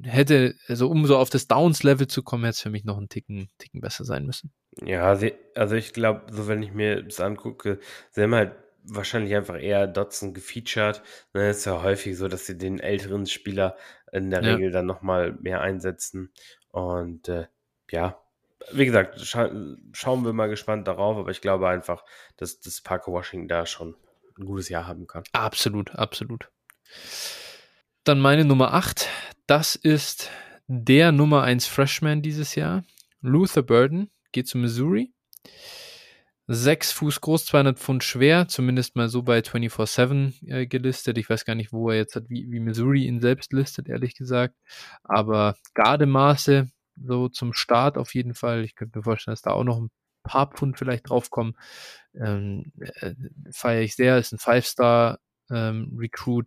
hätte, also um so auf das Downs-Level zu kommen, hätte es für mich noch einen Ticken, Ticken besser sein müssen. Ja, also ich glaube, so wenn ich mir das angucke, sie haben halt wahrscheinlich einfach eher Dotson gefeatured. Ne, ist ja häufig so, dass sie den älteren Spieler in der ja. Regel dann nochmal mehr einsetzen. Und äh, ja, wie gesagt, scha schauen wir mal gespannt darauf, aber ich glaube einfach, dass das Parker Washington da schon ein gutes Jahr haben kann. Absolut, absolut. Dann meine Nummer 8. Das ist der Nummer 1 Freshman dieses Jahr. Luther Burden geht zu Missouri. 6 Fuß groß, 200 Pfund schwer, zumindest mal so bei 24-7 äh, gelistet. Ich weiß gar nicht, wo er jetzt hat, wie, wie Missouri ihn selbst listet, ehrlich gesagt. Aber Gardemaße, so zum Start auf jeden Fall. Ich könnte mir vorstellen, dass da auch noch ein paar Pfund vielleicht draufkommen. Ähm, äh, feiere ich sehr, ist ein Five-Star ähm,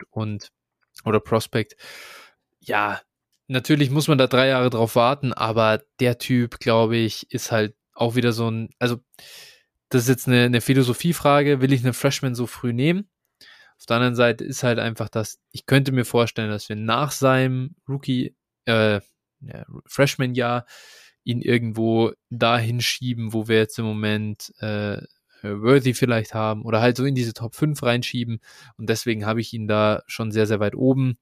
und oder Prospect. Ja, natürlich muss man da drei Jahre drauf warten, aber der Typ, glaube ich, ist halt auch wieder so ein, also das ist jetzt eine, eine Philosophiefrage, will ich einen Freshman so früh nehmen? Auf der anderen Seite ist halt einfach das, ich könnte mir vorstellen, dass wir nach seinem Rookie, äh, ja, Freshman-Jahr ihn irgendwo dahin schieben, wo wir jetzt im Moment äh, Worthy vielleicht haben oder halt so in diese Top 5 reinschieben. Und deswegen habe ich ihn da schon sehr, sehr weit oben.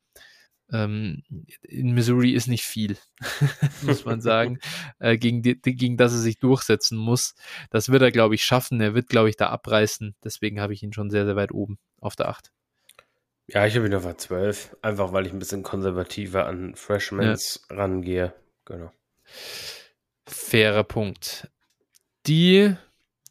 Ähm, in Missouri ist nicht viel, muss man sagen, äh, gegen, die, gegen das er sich durchsetzen muss. Das wird er, glaube ich, schaffen. Er wird, glaube ich, da abreißen. Deswegen habe ich ihn schon sehr, sehr weit oben auf der 8. Ja, ich habe ihn auf der 12, einfach weil ich ein bisschen konservativer an Freshmans ja. rangehe. Genau. Fairer Punkt. Die,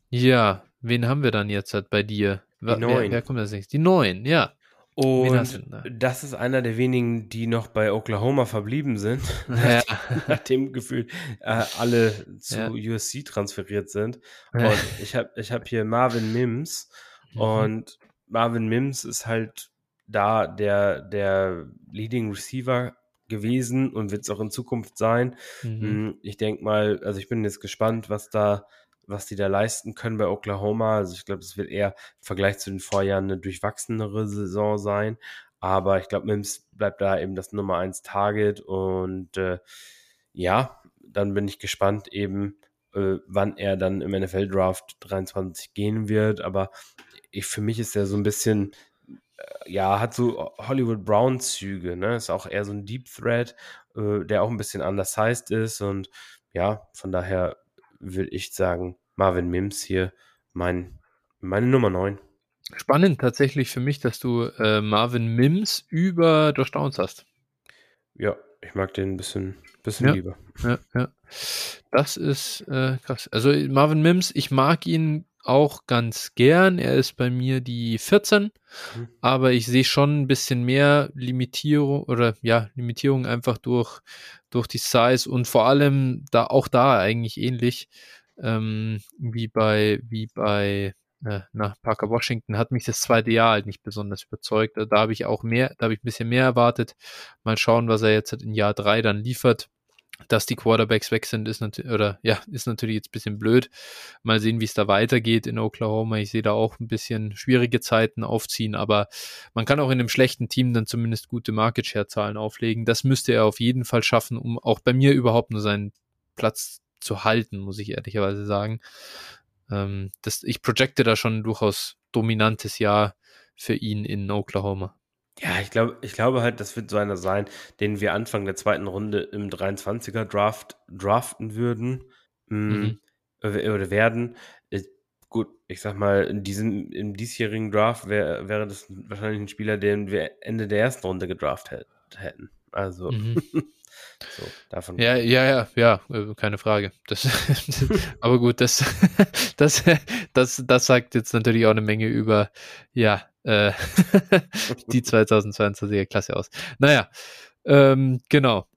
ja, wen haben wir dann jetzt halt bei dir? Die wer, neun. Wer kommt als nächstes? Die neun, ja. Und das ist einer der wenigen, die noch bei Oklahoma verblieben sind, ja. nach dem Gefühl äh, alle zu ja. USC transferiert sind. Und ich habe ich hab hier Marvin Mims mhm. und Marvin Mims ist halt da der, der Leading Receiver gewesen und wird es auch in Zukunft sein. Mhm. Hm, ich denke mal, also ich bin jetzt gespannt, was da was die da leisten können bei Oklahoma. Also ich glaube, es wird eher im Vergleich zu den Vorjahren eine durchwachsenere Saison sein. Aber ich glaube, Mims bleibt da eben das Nummer 1 Target. Und äh, ja, dann bin ich gespannt eben, äh, wann er dann im NFL-Draft 23 gehen wird. Aber ich, für mich ist er so ein bisschen, äh, ja, hat so Hollywood Brown-Züge. Ne? Ist auch eher so ein Deep Thread, äh, der auch ein bisschen undersized ist. Und ja, von daher will ich sagen, Marvin Mims hier mein, meine Nummer 9. Spannend tatsächlich für mich, dass du äh, Marvin Mims über Josh Downs hast. Ja, ich mag den ein bisschen, bisschen ja, lieber. Ja, ja. Das ist äh, krass. Also Marvin Mims, ich mag ihn auch ganz gern. Er ist bei mir die 14, mhm. aber ich sehe schon ein bisschen mehr Limitierung oder ja, Limitierung einfach durch, durch die Size und vor allem da auch da eigentlich ähnlich ähm, wie bei, wie bei äh, na, Parker Washington hat mich das zweite Jahr halt nicht besonders überzeugt. Da habe ich auch mehr, da habe ich ein bisschen mehr erwartet. Mal schauen, was er jetzt in Jahr drei dann liefert dass die Quarterbacks weg sind, ist natürlich, oder ja, ist natürlich jetzt ein bisschen blöd. Mal sehen, wie es da weitergeht in Oklahoma. Ich sehe da auch ein bisschen schwierige Zeiten aufziehen, aber man kann auch in einem schlechten Team dann zumindest gute Market Share Zahlen auflegen. Das müsste er auf jeden Fall schaffen, um auch bei mir überhaupt nur seinen Platz zu halten, muss ich ehrlicherweise sagen. Ähm, das, ich projecte da schon durchaus dominantes Jahr für ihn in Oklahoma. Ja, ich glaube, ich glaube halt, das wird so einer sein, den wir Anfang der zweiten Runde im 23er Draft draften würden mm, mhm. oder werden. Ich, gut, ich sag mal, in diesem, im diesjährigen Draft wär, wäre das wahrscheinlich ein Spieler, den wir Ende der ersten Runde gedraftet hätten. Also, mhm. so, davon. Ja, ja, ja, ja, äh, keine Frage. Das, aber gut, das, das, das, das sagt jetzt natürlich auch eine Menge über, ja, äh, die 2022er Klasse aus. Naja, ähm, genau.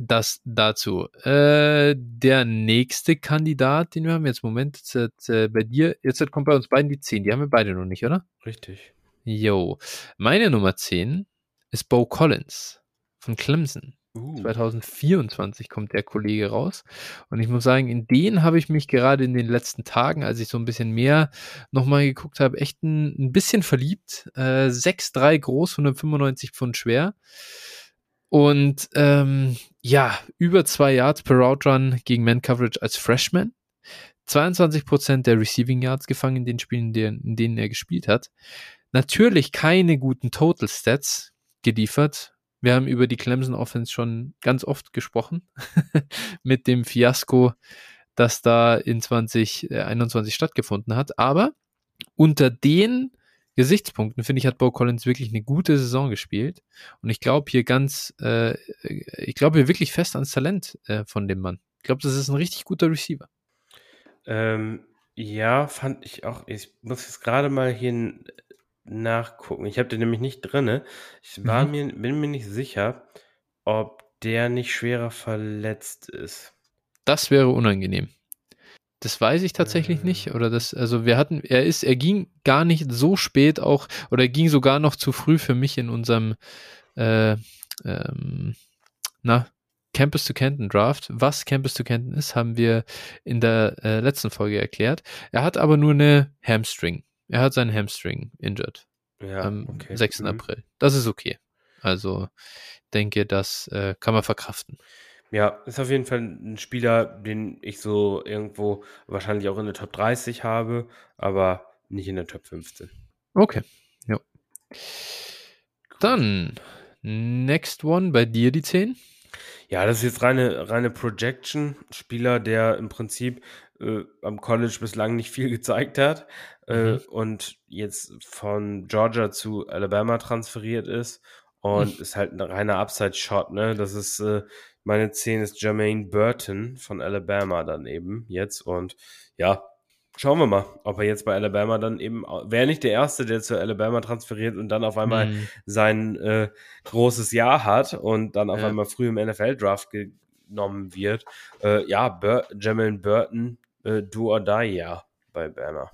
Das dazu. Äh, der nächste Kandidat, den wir haben jetzt, Moment, jetzt, jetzt äh, bei dir, jetzt kommt bei uns beiden die 10. Die haben wir beide noch nicht, oder? Richtig. Jo. Meine Nummer 10 ist Bo Collins von Clemson. Uh. 2024 kommt der Kollege raus. Und ich muss sagen, in den habe ich mich gerade in den letzten Tagen, als ich so ein bisschen mehr nochmal geguckt habe, echt ein, ein bisschen verliebt. Äh, 6'3 groß, 195 Pfund schwer. Und ähm, ja, über zwei Yards per Route gegen Man Coverage als Freshman. 22% der Receiving Yards gefangen in den Spielen, in denen er gespielt hat. Natürlich keine guten Total Stats geliefert. Wir haben über die Clemson Offense schon ganz oft gesprochen mit dem Fiasko, das da in 2021 stattgefunden hat. Aber unter den Gesichtspunkten, finde ich, hat Bo Collins wirklich eine gute Saison gespielt. Und ich glaube hier ganz, äh, ich glaube hier wirklich fest ans Talent äh, von dem Mann. Ich glaube, das ist ein richtig guter Receiver. Ähm, ja, fand ich auch. Ich muss jetzt gerade mal hier nachgucken. Ich habe den nämlich nicht drinne. Ich war mhm. mir, bin mir nicht sicher, ob der nicht schwerer verletzt ist. Das wäre unangenehm. Das weiß ich tatsächlich äh. nicht. Oder das, also wir hatten, er ist, er ging gar nicht so spät auch, oder er ging sogar noch zu früh für mich in unserem, äh, ähm, na, Campus to Canton Draft. Was Campus to Canton ist, haben wir in der äh, letzten Folge erklärt. Er hat aber nur eine Hamstring. Er hat seinen Hamstring injured. Ja, am okay. 6. Mhm. April. Das ist okay. Also denke, das äh, kann man verkraften. Ja, ist auf jeden Fall ein Spieler, den ich so irgendwo wahrscheinlich auch in der Top 30 habe, aber nicht in der Top 15. Okay, ja. Dann, next one, bei dir die 10? Ja, das ist jetzt reine, reine Projection. Spieler, der im Prinzip äh, am College bislang nicht viel gezeigt hat äh, mhm. und jetzt von Georgia zu Alabama transferiert ist und mhm. ist halt ein reiner Upside-Shot, ne? Das ist, äh, meine 10 ist Jermaine Burton von Alabama dann eben jetzt und ja, Schauen wir mal, ob er jetzt bei Alabama dann eben, wäre nicht der Erste, der zu Alabama transferiert und dann auf einmal mhm. sein äh, großes Jahr hat und dann auf ja. einmal früh im NFL-Draft genommen wird. Äh, ja, Bur Jamelin Burton, äh, do or die, ja, bei Bama.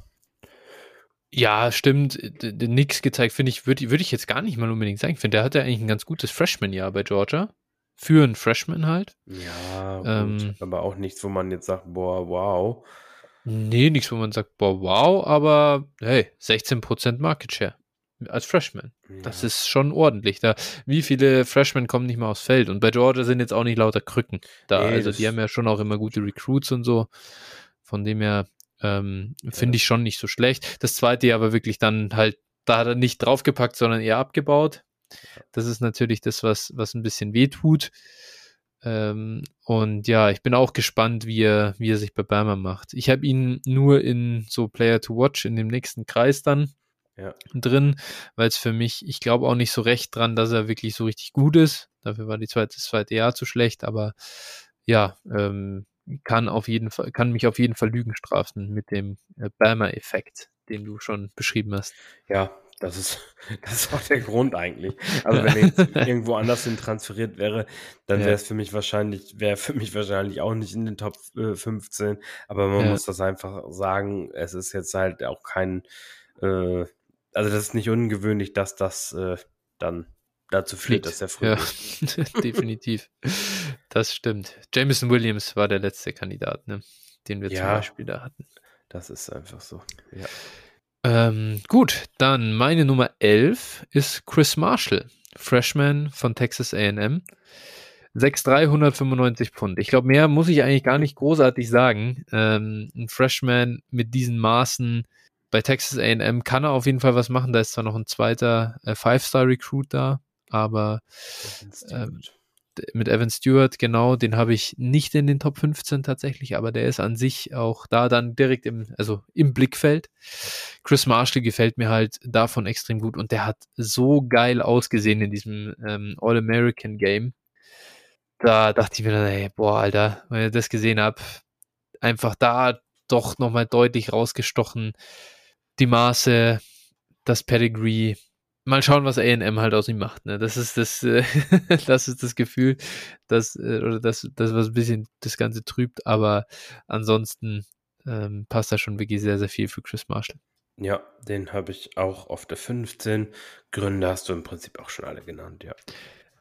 Ja, stimmt. Nix gezeigt, finde ich, würde würd ich jetzt gar nicht mal unbedingt sagen. Ich finde, der hatte eigentlich ein ganz gutes Freshman-Jahr bei Georgia. Für einen Freshman halt. Ja, gut, ähm, aber auch nichts, wo man jetzt sagt, boah, wow. Nee, nichts, wo man sagt, boah, wow, aber hey, 16% Market Share als Freshman. Ja. Das ist schon ordentlich. Da, wie viele Freshmen kommen nicht mal aufs Feld? Und bei Georgia sind jetzt auch nicht lauter Krücken da. Nee, also die haben ja schon auch immer gute Recruits und so. Von dem her ähm, finde ich schon nicht so schlecht. Das zweite Jahr aber wirklich dann halt, da hat er nicht draufgepackt, sondern eher abgebaut. Das ist natürlich das, was, was ein bisschen weh tut. Ähm, und ja, ich bin auch gespannt, wie er, wie er sich bei Bama macht. Ich habe ihn nur in so Player to Watch in dem nächsten Kreis dann ja. drin, weil es für mich, ich glaube auch nicht so recht dran, dass er wirklich so richtig gut ist. Dafür war die zweite, das zweite Jahr zu schlecht, aber ja, ähm, kann auf jeden Fall, kann mich auf jeden Fall Lügen strafen mit dem äh, Bama-Effekt, den du schon beschrieben hast. Ja, das ist, das ist auch der Grund eigentlich. Also wenn er jetzt irgendwo anders hin transferiert wäre, dann wäre es für mich wahrscheinlich, wäre für mich wahrscheinlich auch nicht in den Top äh, 15. Aber man ja. muss das einfach sagen, es ist jetzt halt auch kein, äh, also das ist nicht ungewöhnlich, dass das äh, dann dazu führt, dass er früh ja. Definitiv. Das stimmt. Jameson Williams war der letzte Kandidat, ne? den wir ja, zum Beispiel da hatten. Das ist einfach so. Ja. Ähm, gut, dann meine Nummer 11 ist Chris Marshall, Freshman von Texas AM. 6,395 Pfund. Ich glaube, mehr muss ich eigentlich gar nicht großartig sagen. Ähm, ein Freshman mit diesen Maßen bei Texas AM kann er auf jeden Fall was machen. Da ist zwar noch ein zweiter äh, Five-Star-Recruit da, aber ähm, mit Evan Stewart, genau, den habe ich nicht in den Top 15 tatsächlich, aber der ist an sich auch da dann direkt im, also im Blickfeld. Chris Marshall gefällt mir halt davon extrem gut und der hat so geil ausgesehen in diesem ähm, All-American Game. Da dachte ich mir dann, ey, boah, Alter, wenn ich das gesehen habe, einfach da doch nochmal deutlich rausgestochen. Die Maße, das Pedigree, mal schauen, was AM halt aus ihm macht. Ne? Das ist das, äh, das ist das Gefühl, das, äh, oder das, das, was ein bisschen das Ganze trübt, aber ansonsten ähm, passt da schon wirklich sehr, sehr viel für Chris Marshall. Ja, den habe ich auch auf der 15. Gründe hast du im Prinzip auch schon alle genannt, ja.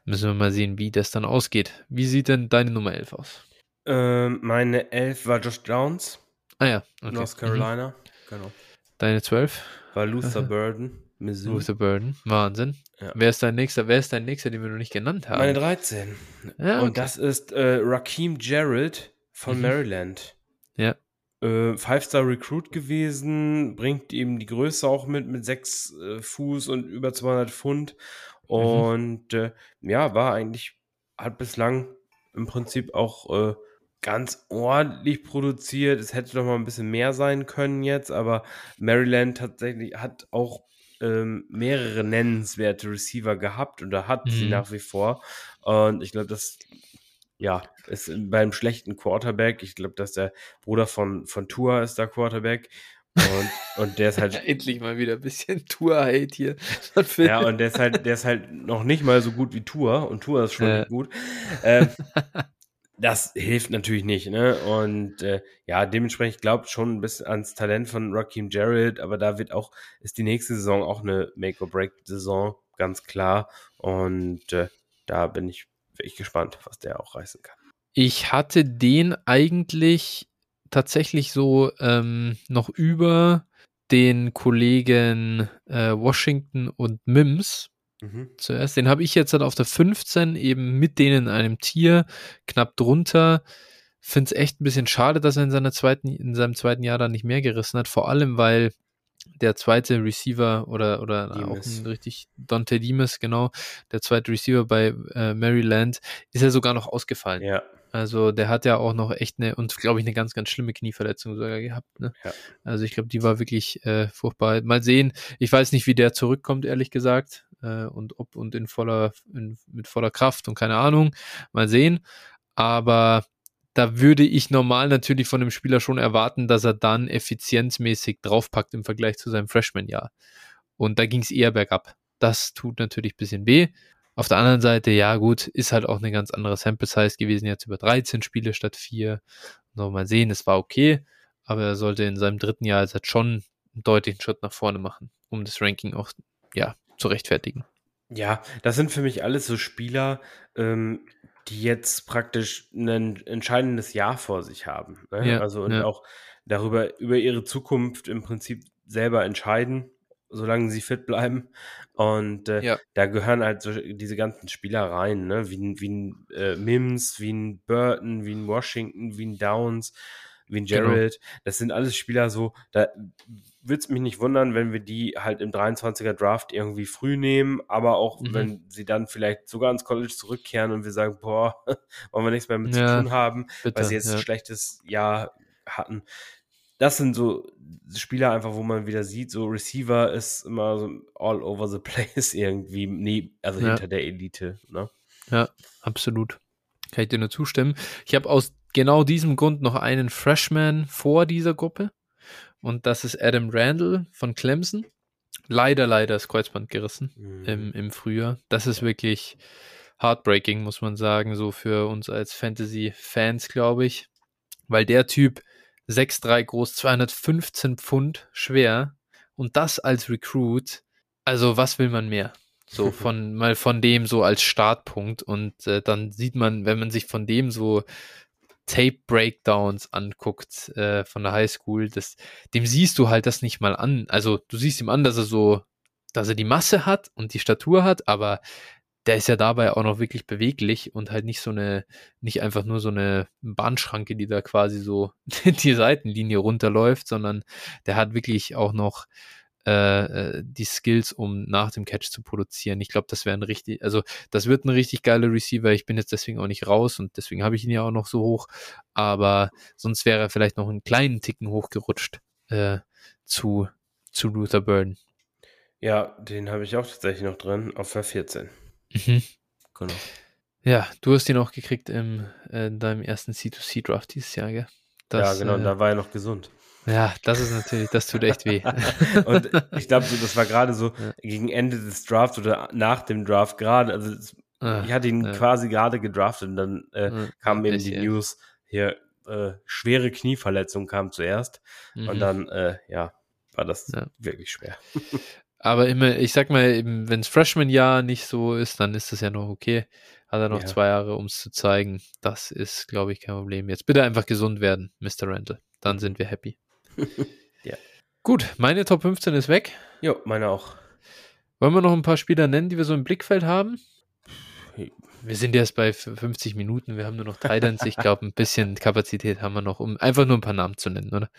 Müssen wir mal sehen, wie das dann ausgeht. Wie sieht denn deine Nummer 11 aus? Ähm, meine 11 war Josh Downs. Ah ja, okay. North Carolina, mhm. genau. Deine 12? War Luther Burden. Mizzou. Luther Burden. Wahnsinn. Ja. Wer ist dein nächster? Wer ist dein nächster, den wir noch nicht genannt haben? Meine 13. Ja, okay. Und das ist äh, Raheem Jarrett von mhm. Maryland. Ja. Äh, Five-Star Recruit gewesen, bringt ihm die Größe auch mit, mit 6 äh, Fuß und über 200 Pfund. Mhm. Und mhm. ja, war eigentlich, hat bislang im Prinzip auch äh, ganz ordentlich produziert. Es hätte doch mal ein bisschen mehr sein können jetzt, aber Maryland tatsächlich hat auch ähm, mehrere nennenswerte Receiver gehabt und er hat mhm. sie nach wie vor. Und ich glaube, das ja, ist beim schlechten Quarterback. Ich glaube, dass der Bruder von, von Tua ist der Quarterback. Und, und der ist halt. Endlich mal wieder ein bisschen Tour-Hate hier. ja, und der ist halt, der ist halt noch nicht mal so gut wie Tour. Und Tour ist schon äh. gut. Ähm, das hilft natürlich nicht, ne? Und äh, ja, dementsprechend glaubt schon ein bisschen ans Talent von Raheem Jarrett, aber da wird auch, ist die nächste Saison auch eine Make-or-Break-Saison, ganz klar. Und äh, da bin ich wirklich gespannt, was der auch reißen kann. Ich hatte den eigentlich tatsächlich so ähm, noch über den Kollegen äh, Washington und Mims mhm. zuerst. Den habe ich jetzt halt auf der 15 eben mit denen in einem Tier knapp drunter. Finde es echt ein bisschen schade, dass er in, seiner zweiten, in seinem zweiten Jahr da nicht mehr gerissen hat. Vor allem, weil der zweite Receiver oder, oder auch ein richtig Dante Dimas, genau, der zweite Receiver bei äh, Maryland, ist ja sogar noch ausgefallen. Ja. Also der hat ja auch noch echt eine und glaube ich eine ganz, ganz schlimme Knieverletzung sogar gehabt. Ne? Ja. Also ich glaube, die war wirklich äh, furchtbar. Mal sehen. Ich weiß nicht, wie der zurückkommt, ehrlich gesagt. Äh, und ob und in voller, in, mit voller Kraft und keine Ahnung. Mal sehen. Aber da würde ich normal natürlich von dem Spieler schon erwarten, dass er dann effizienzmäßig draufpackt im Vergleich zu seinem Freshman-Jahr. Und da ging es eher bergab. Das tut natürlich ein bisschen weh. Auf der anderen Seite, ja gut, ist halt auch eine ganz andere Sample Size gewesen, jetzt über 13 Spiele statt 4. Noch mal sehen, es war okay, aber er sollte in seinem dritten Jahr jetzt halt schon einen deutlichen Schritt nach vorne machen, um das Ranking auch, ja, zu rechtfertigen. Ja, das sind für mich alles so Spieler, ähm, die jetzt praktisch ein entscheidendes Jahr vor sich haben. Ne? Ja, also und ja. auch darüber, über ihre Zukunft im Prinzip selber entscheiden solange sie fit bleiben. Und äh, ja. da gehören halt so diese ganzen Spieler rein, ne? wie, wie ein äh, Mims, wie ein Burton, wie ein Washington, wie ein Downs, wie ein Gerald. Genau. Das sind alles Spieler so, da würde es mich nicht wundern, wenn wir die halt im 23er Draft irgendwie früh nehmen, aber auch mhm. wenn sie dann vielleicht sogar ins College zurückkehren und wir sagen, boah, wollen wir nichts mehr mit ja, zu tun haben, bitte, weil sie jetzt ja. ein schlechtes Jahr hatten das sind so Spieler einfach, wo man wieder sieht, so Receiver ist immer so all over the place irgendwie, nee, also ja. hinter der Elite. Ne? Ja, absolut. Kann ich dir nur zustimmen. Ich habe aus genau diesem Grund noch einen Freshman vor dieser Gruppe und das ist Adam Randall von Clemson. Leider, leider das Kreuzband gerissen mhm. im, im Frühjahr. Das ist wirklich heartbreaking, muss man sagen, so für uns als Fantasy-Fans, glaube ich. Weil der Typ, 6'3 groß, 215 Pfund schwer und das als Recruit. Also was will man mehr? So von mal von dem so als Startpunkt und äh, dann sieht man, wenn man sich von dem so Tape Breakdowns anguckt äh, von der Highschool, das, dem siehst du halt das nicht mal an. Also du siehst ihm an, dass er so, dass er die Masse hat und die Statur hat, aber der ist ja dabei auch noch wirklich beweglich und halt nicht so eine, nicht einfach nur so eine Bahnschranke, die da quasi so die Seitenlinie runterläuft, sondern der hat wirklich auch noch äh, äh, die Skills, um nach dem Catch zu produzieren. Ich glaube, das wäre ein richtig, also das wird ein richtig geiler Receiver. Ich bin jetzt deswegen auch nicht raus und deswegen habe ich ihn ja auch noch so hoch. Aber sonst wäre er vielleicht noch einen kleinen Ticken hochgerutscht äh, zu, zu Luther Burden. Ja, den habe ich auch tatsächlich noch drin auf der 14. Mhm. Genau. Ja, du hast ihn auch gekriegt im, äh, in deinem ersten C2C-Draft dieses Jahr, gell? Das, ja, genau, äh, da war er noch gesund. Ja, das ist natürlich, das tut echt weh. und ich glaube, das war gerade so ja. gegen Ende des Drafts oder nach dem Draft gerade, also das, ah, ich hatte ihn ja. quasi gerade gedraftet und dann äh, ja, kam eben die News hier, äh, schwere Knieverletzung kam zuerst mhm. und dann, äh, ja, war das wirklich schwer. Aber immer, ich sag mal, wenn es Freshman-Jahr nicht so ist, dann ist das ja noch okay. Hat er noch ja. zwei Jahre, um es zu zeigen. Das ist, glaube ich, kein Problem. Jetzt bitte einfach gesund werden, Mr. Randall. Dann sind wir happy. ja. Gut, meine Top 15 ist weg. Jo, meine auch. Wollen wir noch ein paar Spieler nennen, die wir so im Blickfeld haben? Wir sind erst bei 50 Minuten, wir haben nur noch drei Dance. Ich glaube, ein bisschen Kapazität haben wir noch, um einfach nur ein paar Namen zu nennen, oder?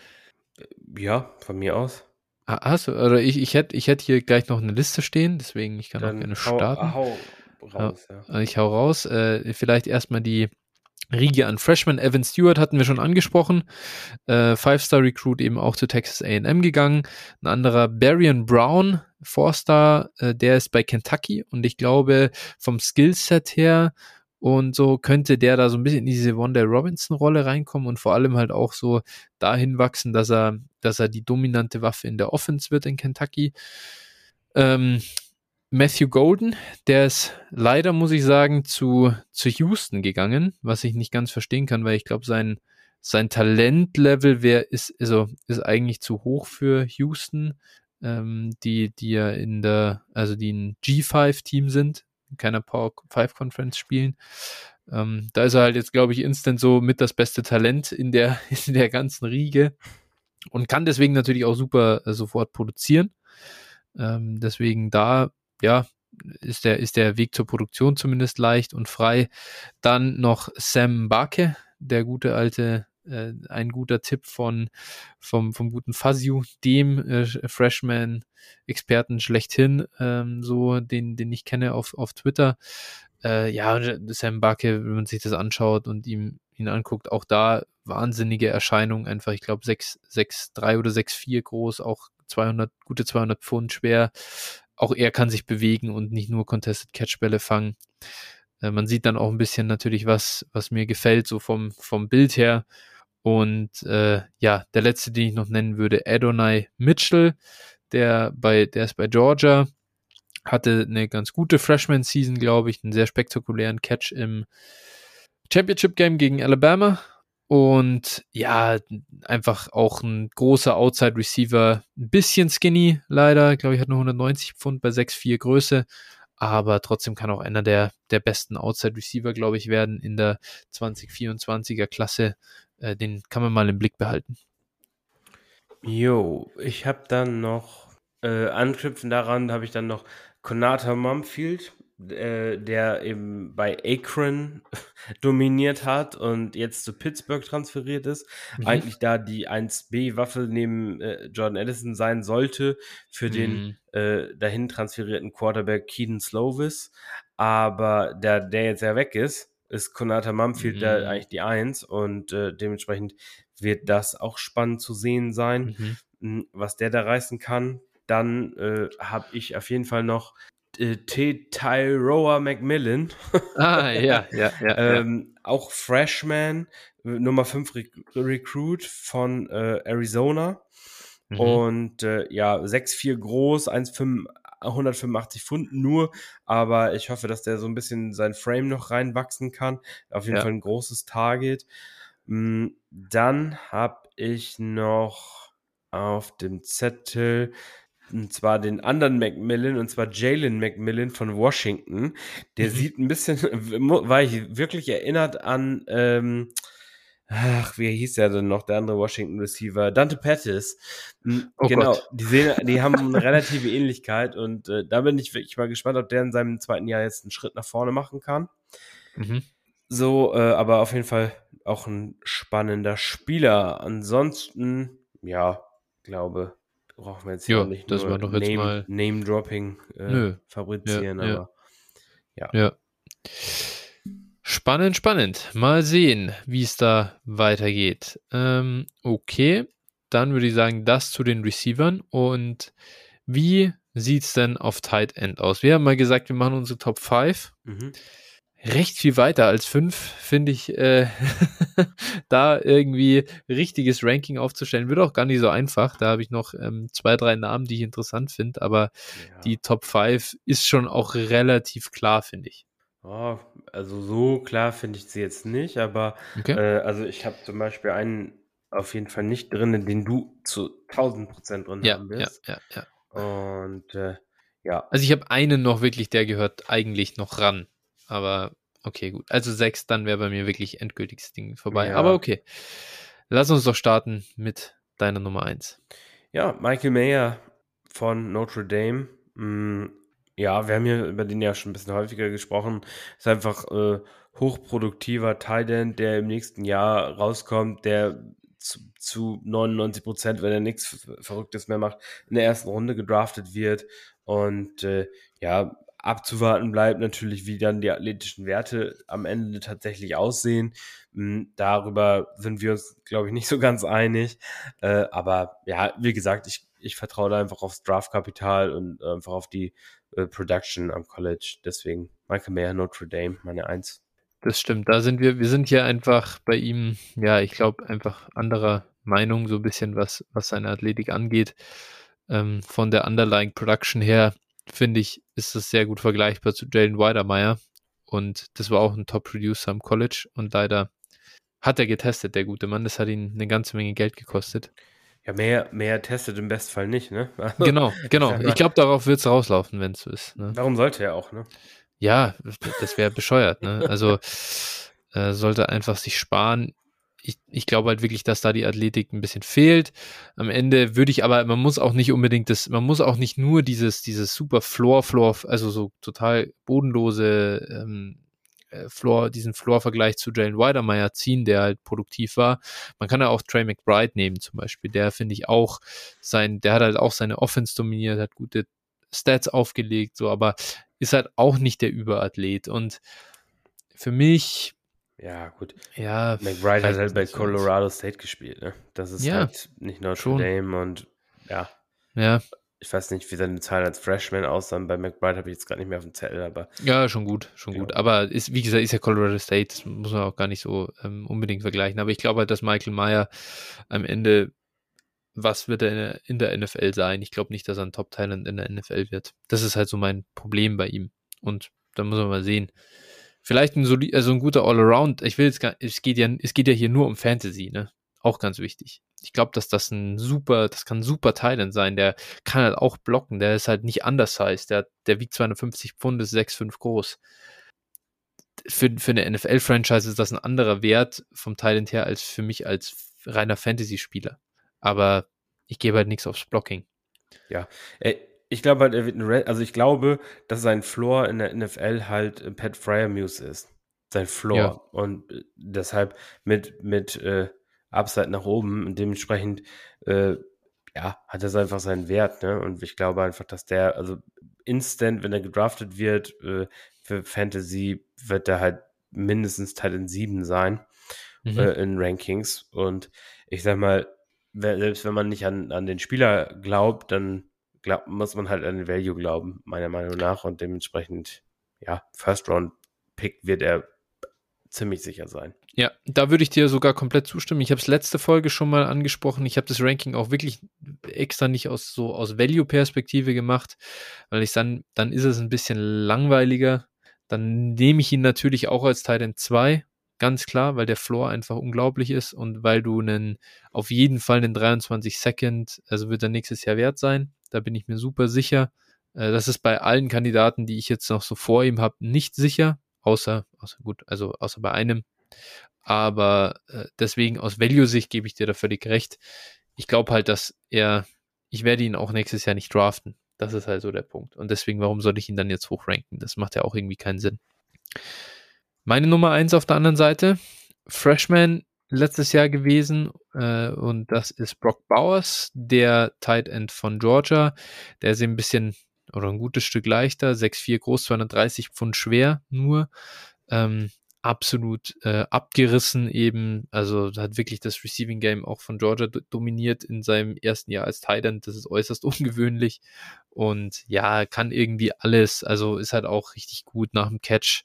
Ja, von mir aus. Ah, hast du, oder ich, ich hätte ich hätt hier gleich noch eine Liste stehen, deswegen ich kann Dann auch gerne starten. Hau, hau raus, ja. Ich hau raus. Äh, vielleicht erstmal die Riege an Freshman. Evan Stewart hatten wir schon angesprochen. Äh, Five-Star-Recruit eben auch zu Texas AM gegangen. Ein anderer Barian Brown, Four-Star, äh, der ist bei Kentucky und ich glaube vom Skillset her und so könnte der da so ein bisschen in diese Wanda Robinson-Rolle reinkommen und vor allem halt auch so dahin wachsen, dass er, dass er die dominante Waffe in der Offense wird in Kentucky. Ähm, Matthew Golden, der ist leider, muss ich sagen, zu, zu Houston gegangen, was ich nicht ganz verstehen kann, weil ich glaube, sein, sein Talentlevel wär, ist, also, ist eigentlich zu hoch für Houston, ähm, die, die ja in der, also die ein G5-Team sind, in keiner Power 5 Conference spielen. Ähm, da ist er halt jetzt, glaube ich, instant so mit das beste Talent in der, in der ganzen Riege und kann deswegen natürlich auch super äh, sofort produzieren. Ähm, deswegen da ja, ist der, ist der Weg zur Produktion zumindest leicht und frei. Dann noch Sam Bake, der gute alte, äh, ein guter Tipp von, vom, vom guten Fazio, dem äh, Freshman-Experten schlechthin, ähm, so, den, den ich kenne auf, auf Twitter. Äh, ja, Sam Bake, wenn man sich das anschaut und ihm, ihn anguckt, auch da wahnsinnige Erscheinung, einfach, ich glaube, 6, 6, 3 oder 6, 4 groß, auch 200, gute 200 Pfund schwer, auch er kann sich bewegen und nicht nur Contested Catch Bälle fangen. Äh, man sieht dann auch ein bisschen natürlich, was, was mir gefällt, so vom, vom Bild her. Und äh, ja, der letzte, den ich noch nennen würde, Adonai Mitchell, der bei, der ist bei Georgia, hatte eine ganz gute Freshman-Season, glaube ich, einen sehr spektakulären Catch im Championship Game gegen Alabama und ja, einfach auch ein großer Outside Receiver, ein bisschen skinny leider, ich glaube ich hat nur 190 Pfund bei 6,4 Größe, aber trotzdem kann auch einer der, der besten Outside Receiver, glaube ich, werden in der 2024er Klasse. Äh, den kann man mal im Blick behalten. Jo, ich habe dann noch, äh, anknüpfen daran, habe ich dann noch Konata Mumfield, äh, der eben bei Akron dominiert hat und jetzt zu Pittsburgh transferiert ist. Mhm. Eigentlich da die 1B-Waffe neben äh, Jordan Edison sein sollte für mhm. den äh, dahin transferierten Quarterback Keaton Slovis. Aber der, der jetzt ja weg ist, ist Konata Mumfield mhm. da eigentlich die Eins und äh, dementsprechend wird das auch spannend zu sehen sein, mhm. hm, was der da reißen kann. Dann äh, habe ich auf jeden Fall noch T. Tyroa Macmillan. Ah, ja, ja, ja. ähm. Auch Freshman, Nummer 5 Re Recruit von äh, Arizona. Mhm. Und äh, ja, 6'4 groß, 1,5 185 Pfund nur, aber ich hoffe, dass der so ein bisschen sein Frame noch reinwachsen kann. Auf jeden ja. Fall ein großes Target. Mm, dann habe ich noch auf dem Zettel und zwar den anderen Macmillan, und zwar Jalen Macmillan von Washington. Der mhm. sieht ein bisschen, war ich wirklich erinnert an, ähm, ach, wie hieß der denn noch, der andere Washington Receiver? Dante Pettis. Hm, oh genau, Gott. die sehen, die haben eine relative Ähnlichkeit und äh, da bin ich wirklich mal gespannt, ob der in seinem zweiten Jahr jetzt einen Schritt nach vorne machen kann. Mhm. So, äh, aber auf jeden Fall auch ein spannender Spieler. Ansonsten, ja, glaube, brauchen wir jetzt ja, nicht das nur Name, mal... Name Dropping äh, fabrizieren, ja, aber ja. ja. Spannend, spannend. Mal sehen, wie es da weitergeht. Ähm, okay, dann würde ich sagen, das zu den Receivern. Und wie sieht es denn auf Tight End aus? Wir haben mal gesagt, wir machen unsere Top 5. Mhm recht viel weiter als fünf, finde ich, äh, da irgendwie richtiges Ranking aufzustellen, wird auch gar nicht so einfach. Da habe ich noch ähm, zwei, drei Namen, die ich interessant finde, aber ja. die Top 5 ist schon auch relativ klar, finde ich. Oh, also so klar finde ich sie jetzt nicht, aber okay. äh, also ich habe zum Beispiel einen auf jeden Fall nicht drin, den du zu 1000 Prozent drin ja, haben wirst. Ja, ja, ja. Und äh, ja. Also ich habe einen noch wirklich, der gehört eigentlich noch ran. Aber okay, gut. Also sechs, dann wäre bei mir wirklich endgültiges Ding vorbei. Ja. Aber okay. Lass uns doch starten mit deiner Nummer eins. Ja, Michael Mayer von Notre Dame. Mm, ja, wir haben hier über den ja schon ein bisschen häufiger gesprochen. Ist einfach äh, hochproduktiver Titan, der im nächsten Jahr rauskommt, der zu, zu 99 Prozent, wenn er nichts Verrücktes mehr macht, in der ersten Runde gedraftet wird. Und äh, ja, abzuwarten bleibt natürlich, wie dann die athletischen Werte am Ende tatsächlich aussehen. Hm, darüber sind wir uns, glaube ich, nicht so ganz einig. Äh, aber ja, wie gesagt, ich, ich vertraue da einfach aufs Draftkapital und einfach auf die äh, Production am College. Deswegen Michael Mayer, Notre Dame, meine Eins. Das stimmt. Da sind wir, wir sind hier einfach bei ihm, ja, ich glaube, einfach anderer Meinung, so ein bisschen, was, was seine Athletik angeht. Ähm, von der Underlying Production her finde ich, ist das sehr gut vergleichbar zu Jalen Weidermeyer. Und das war auch ein Top-Producer am College. Und leider hat er getestet, der gute Mann. Das hat ihn eine ganze Menge Geld gekostet. Ja, mehr, mehr testet im Bestfall nicht, ne? Also, genau, genau. Ich glaube, darauf wird es rauslaufen, wenn es so ist. Ne? Warum sollte er auch, ne? Ja, das wäre bescheuert, ne? Also äh, sollte einfach sich sparen ich, ich glaube halt wirklich, dass da die Athletik ein bisschen fehlt. Am Ende würde ich aber, man muss auch nicht unbedingt das, man muss auch nicht nur dieses, dieses super Floor, Floor, also so total bodenlose ähm, äh, Floor, diesen Floor-Vergleich zu Jalen Weidermeyer ziehen, der halt produktiv war. Man kann ja auch Trey McBride nehmen zum Beispiel. Der finde ich auch sein, der hat halt auch seine Offense dominiert, hat gute Stats aufgelegt, so, aber ist halt auch nicht der Überathlet. Und für mich ja, gut. Ja, McBride hat halt bei Colorado State gespielt, ne? Das ist ja, halt nicht Notre schon. Dame und ja. Ja. Ich weiß nicht, wie seine Zahlen als Freshman aussahen. Bei McBride habe ich jetzt gerade nicht mehr auf dem Zettel, aber. Ja, schon gut, schon ja. gut. Aber ist, wie gesagt, ist ja Colorado State, das muss man auch gar nicht so ähm, unbedingt vergleichen. Aber ich glaube halt, dass Michael Meyer am Ende, was wird er in der, in der NFL sein? Ich glaube nicht, dass er ein Top-Talent in der NFL wird. Das ist halt so mein Problem bei ihm. Und da muss man mal sehen vielleicht ein, solid, also ein guter All-Around. Ich will jetzt gar, es geht ja, es geht ja hier nur um Fantasy, ne? Auch ganz wichtig. Ich glaube, dass das ein super, das kann ein super Thailand sein. Der kann halt auch blocken. Der ist halt nicht undersized. Der, der wiegt 250 Pfund, ist 6,5 groß. Für, für eine NFL-Franchise ist das ein anderer Wert vom Thailand her als für mich als reiner Fantasy-Spieler. Aber ich gebe halt nichts aufs Blocking. Ja, äh, ich glaube halt, er wird ein Red, also ich glaube, dass sein Floor in der NFL halt äh, Pat Fryermuse ist. Sein Floor. Ja. Und äh, deshalb mit, mit äh, Upside nach oben und dementsprechend, äh, ja, hat das einfach seinen Wert, ne? Und ich glaube einfach, dass der, also instant, wenn er gedraftet wird, äh, für Fantasy wird er halt mindestens Teil in 7 sein mhm. äh, in Rankings. Und ich sag mal, selbst wenn man nicht an, an den Spieler glaubt, dann glaub, muss man halt an den Value glauben, meiner Meinung nach. Und dementsprechend, ja, First Round Pick wird er ziemlich sicher sein. Ja, da würde ich dir sogar komplett zustimmen. Ich habe es letzte Folge schon mal angesprochen. Ich habe das Ranking auch wirklich extra nicht aus so aus Value-Perspektive gemacht, weil ich dann, dann ist es ein bisschen langweiliger. Dann nehme ich ihn natürlich auch als Titan 2, ganz klar, weil der Floor einfach unglaublich ist und weil du einen, auf jeden Fall einen 23 Second, also wird er nächstes Jahr wert sein. Da bin ich mir super sicher. Äh, das ist bei allen Kandidaten, die ich jetzt noch so vor ihm habe, nicht sicher. Außer, außer gut, also außer bei einem. Aber äh, deswegen aus Value-Sicht gebe ich dir da völlig recht. Ich glaube halt, dass er, ich werde ihn auch nächstes Jahr nicht draften. Das ist halt so der Punkt. Und deswegen, warum soll ich ihn dann jetzt hochranken? Das macht ja auch irgendwie keinen Sinn. Meine Nummer eins auf der anderen Seite, Freshman letztes Jahr gewesen äh, und das ist Brock Bowers, der Tight End von Georgia. Der ist ein bisschen oder ein gutes Stück leichter, 6'4 groß, 230 Pfund schwer nur. Ähm, absolut äh, abgerissen eben, also hat wirklich das Receiving Game auch von Georgia dominiert in seinem ersten Jahr als Tight End. Das ist äußerst ungewöhnlich und ja, kann irgendwie alles, also ist halt auch richtig gut nach dem Catch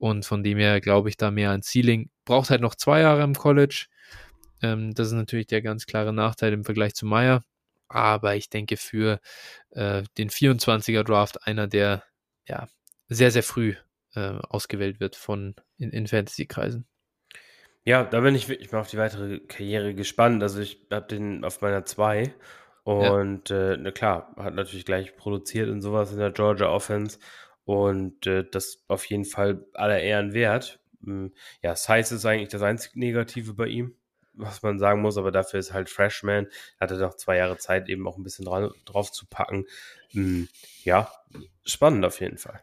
und von dem her glaube ich da mehr an Ceiling. Braucht halt noch zwei Jahre im College. Ähm, das ist natürlich der ganz klare Nachteil im Vergleich zu Meyer. Aber ich denke für äh, den 24er Draft einer, der ja sehr, sehr früh äh, ausgewählt wird von in, in Fantasy-Kreisen. Ja, da bin ich wirklich mal auf die weitere Karriere gespannt. Also ich habe den auf meiner 2 und ja. äh, na klar, hat natürlich gleich produziert und sowas in der Georgia Offense und äh, das auf jeden Fall aller Ehren wert. Hm, ja, Size ist eigentlich das einzige Negative bei ihm, was man sagen muss, aber dafür ist halt Freshman. Hatte noch zwei Jahre Zeit, eben auch ein bisschen dran, drauf zu packen. Hm, ja, spannend auf jeden Fall.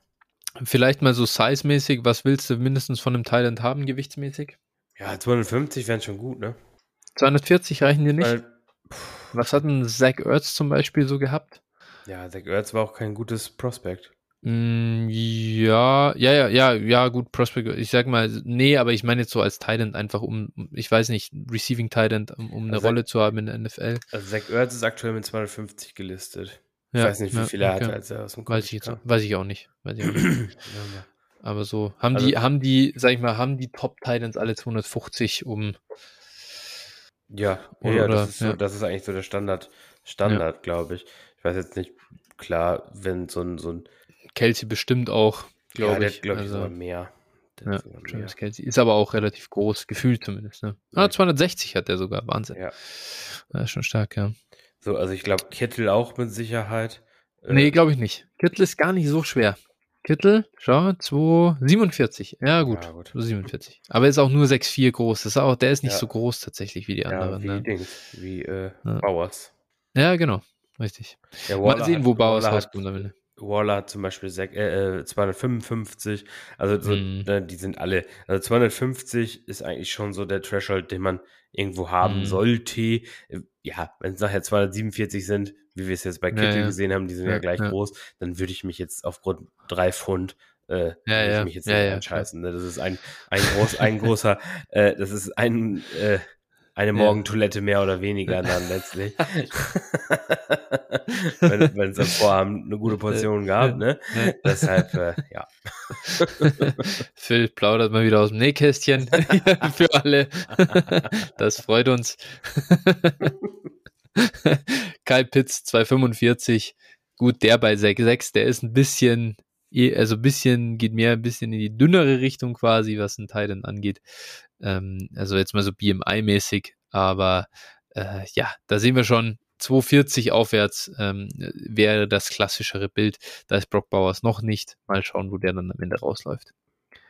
Vielleicht mal so size-mäßig, was willst du mindestens von einem Thailand haben, gewichtsmäßig? Ja, 250 wären schon gut, ne? 240 reichen dir nicht? Weil, was hat ein Zach Ertz zum Beispiel so gehabt? Ja, Zach Ertz war auch kein gutes Prospekt. Mm, ja, ja, ja, ja, ja, gut, Prospect. Ich sag mal, nee, aber ich meine jetzt so als Titan einfach um, ich weiß nicht, Receiving Titan, um, um eine also Rolle zu haben in der NFL. Also Zach Ertz ist aktuell mit 250 gelistet. Ich ja, weiß nicht, wie ja, viel er okay. hat, als er aus dem Kopf weiß ich jetzt, weiß ich auch nicht. Weiß ich auch nicht. aber so, haben also, die, haben die, sag ich mal, haben die Top Titans alle 250 um. Ja, oder, ja, das, ist so, das ist eigentlich so der Standard, Standard, glaube ich. Ich weiß jetzt nicht, klar, wenn so ein, so ein Kelsey bestimmt auch, glaube ja, ich. glaube ich, also, mehr. Ja, Travis Kelsey ist aber auch relativ groß, gefühlt zumindest. Ne? Ah, 260 hat er sogar, Wahnsinn. Ja. Das ist schon stark, ja. So, also ich glaube, Kittel auch mit Sicherheit. Äh, nee, glaube ich nicht. Kittel ist gar nicht so schwer. Kittel, schau, 247. Ja, gut. Ja, gut. 47. Aber er ist auch nur 6,4 groß. Das ist auch, der ist nicht ja. so groß tatsächlich wie die anderen. Ja, wie ne? Dings, wie äh, Bauers. Ja, genau. Richtig. Mal sehen, wo Bauers rauskommt. Waller zum Beispiel äh, 255, äh, also so, mm. ne, die sind alle, also 250 ist eigentlich schon so der Threshold, den man irgendwo haben mm. sollte. Äh, ja, wenn es nachher 247 sind, wie wir es jetzt bei Kittel ja, ja. gesehen haben, die sind ja, ja gleich groß, dann würde ich mich jetzt aufgrund drei Pfund äh, ja, ja. ich mich jetzt nicht ja, anscheißen. Ne? Das ist ein, ein, groß, ein großer, äh, das ist ein äh, eine Morgentoilette mehr oder weniger dann letztlich. wenn es dann Vorhaben eine gute Portion gab, ne? Deshalb, äh, ja. Phil plaudert mal wieder aus dem Nähkästchen für alle. das freut uns. Kai Pitts 245. Gut, der bei 6,6, der ist ein bisschen, also ein bisschen, geht mehr ein bisschen in die dünnere Richtung quasi, was ein Titan angeht. Ähm, also jetzt mal so BMI-mäßig, aber äh, ja, da sehen wir schon, 240 aufwärts ähm, wäre das klassischere Bild. Da ist Brock Bowers noch nicht. Mal schauen, wo der dann am Ende rausläuft.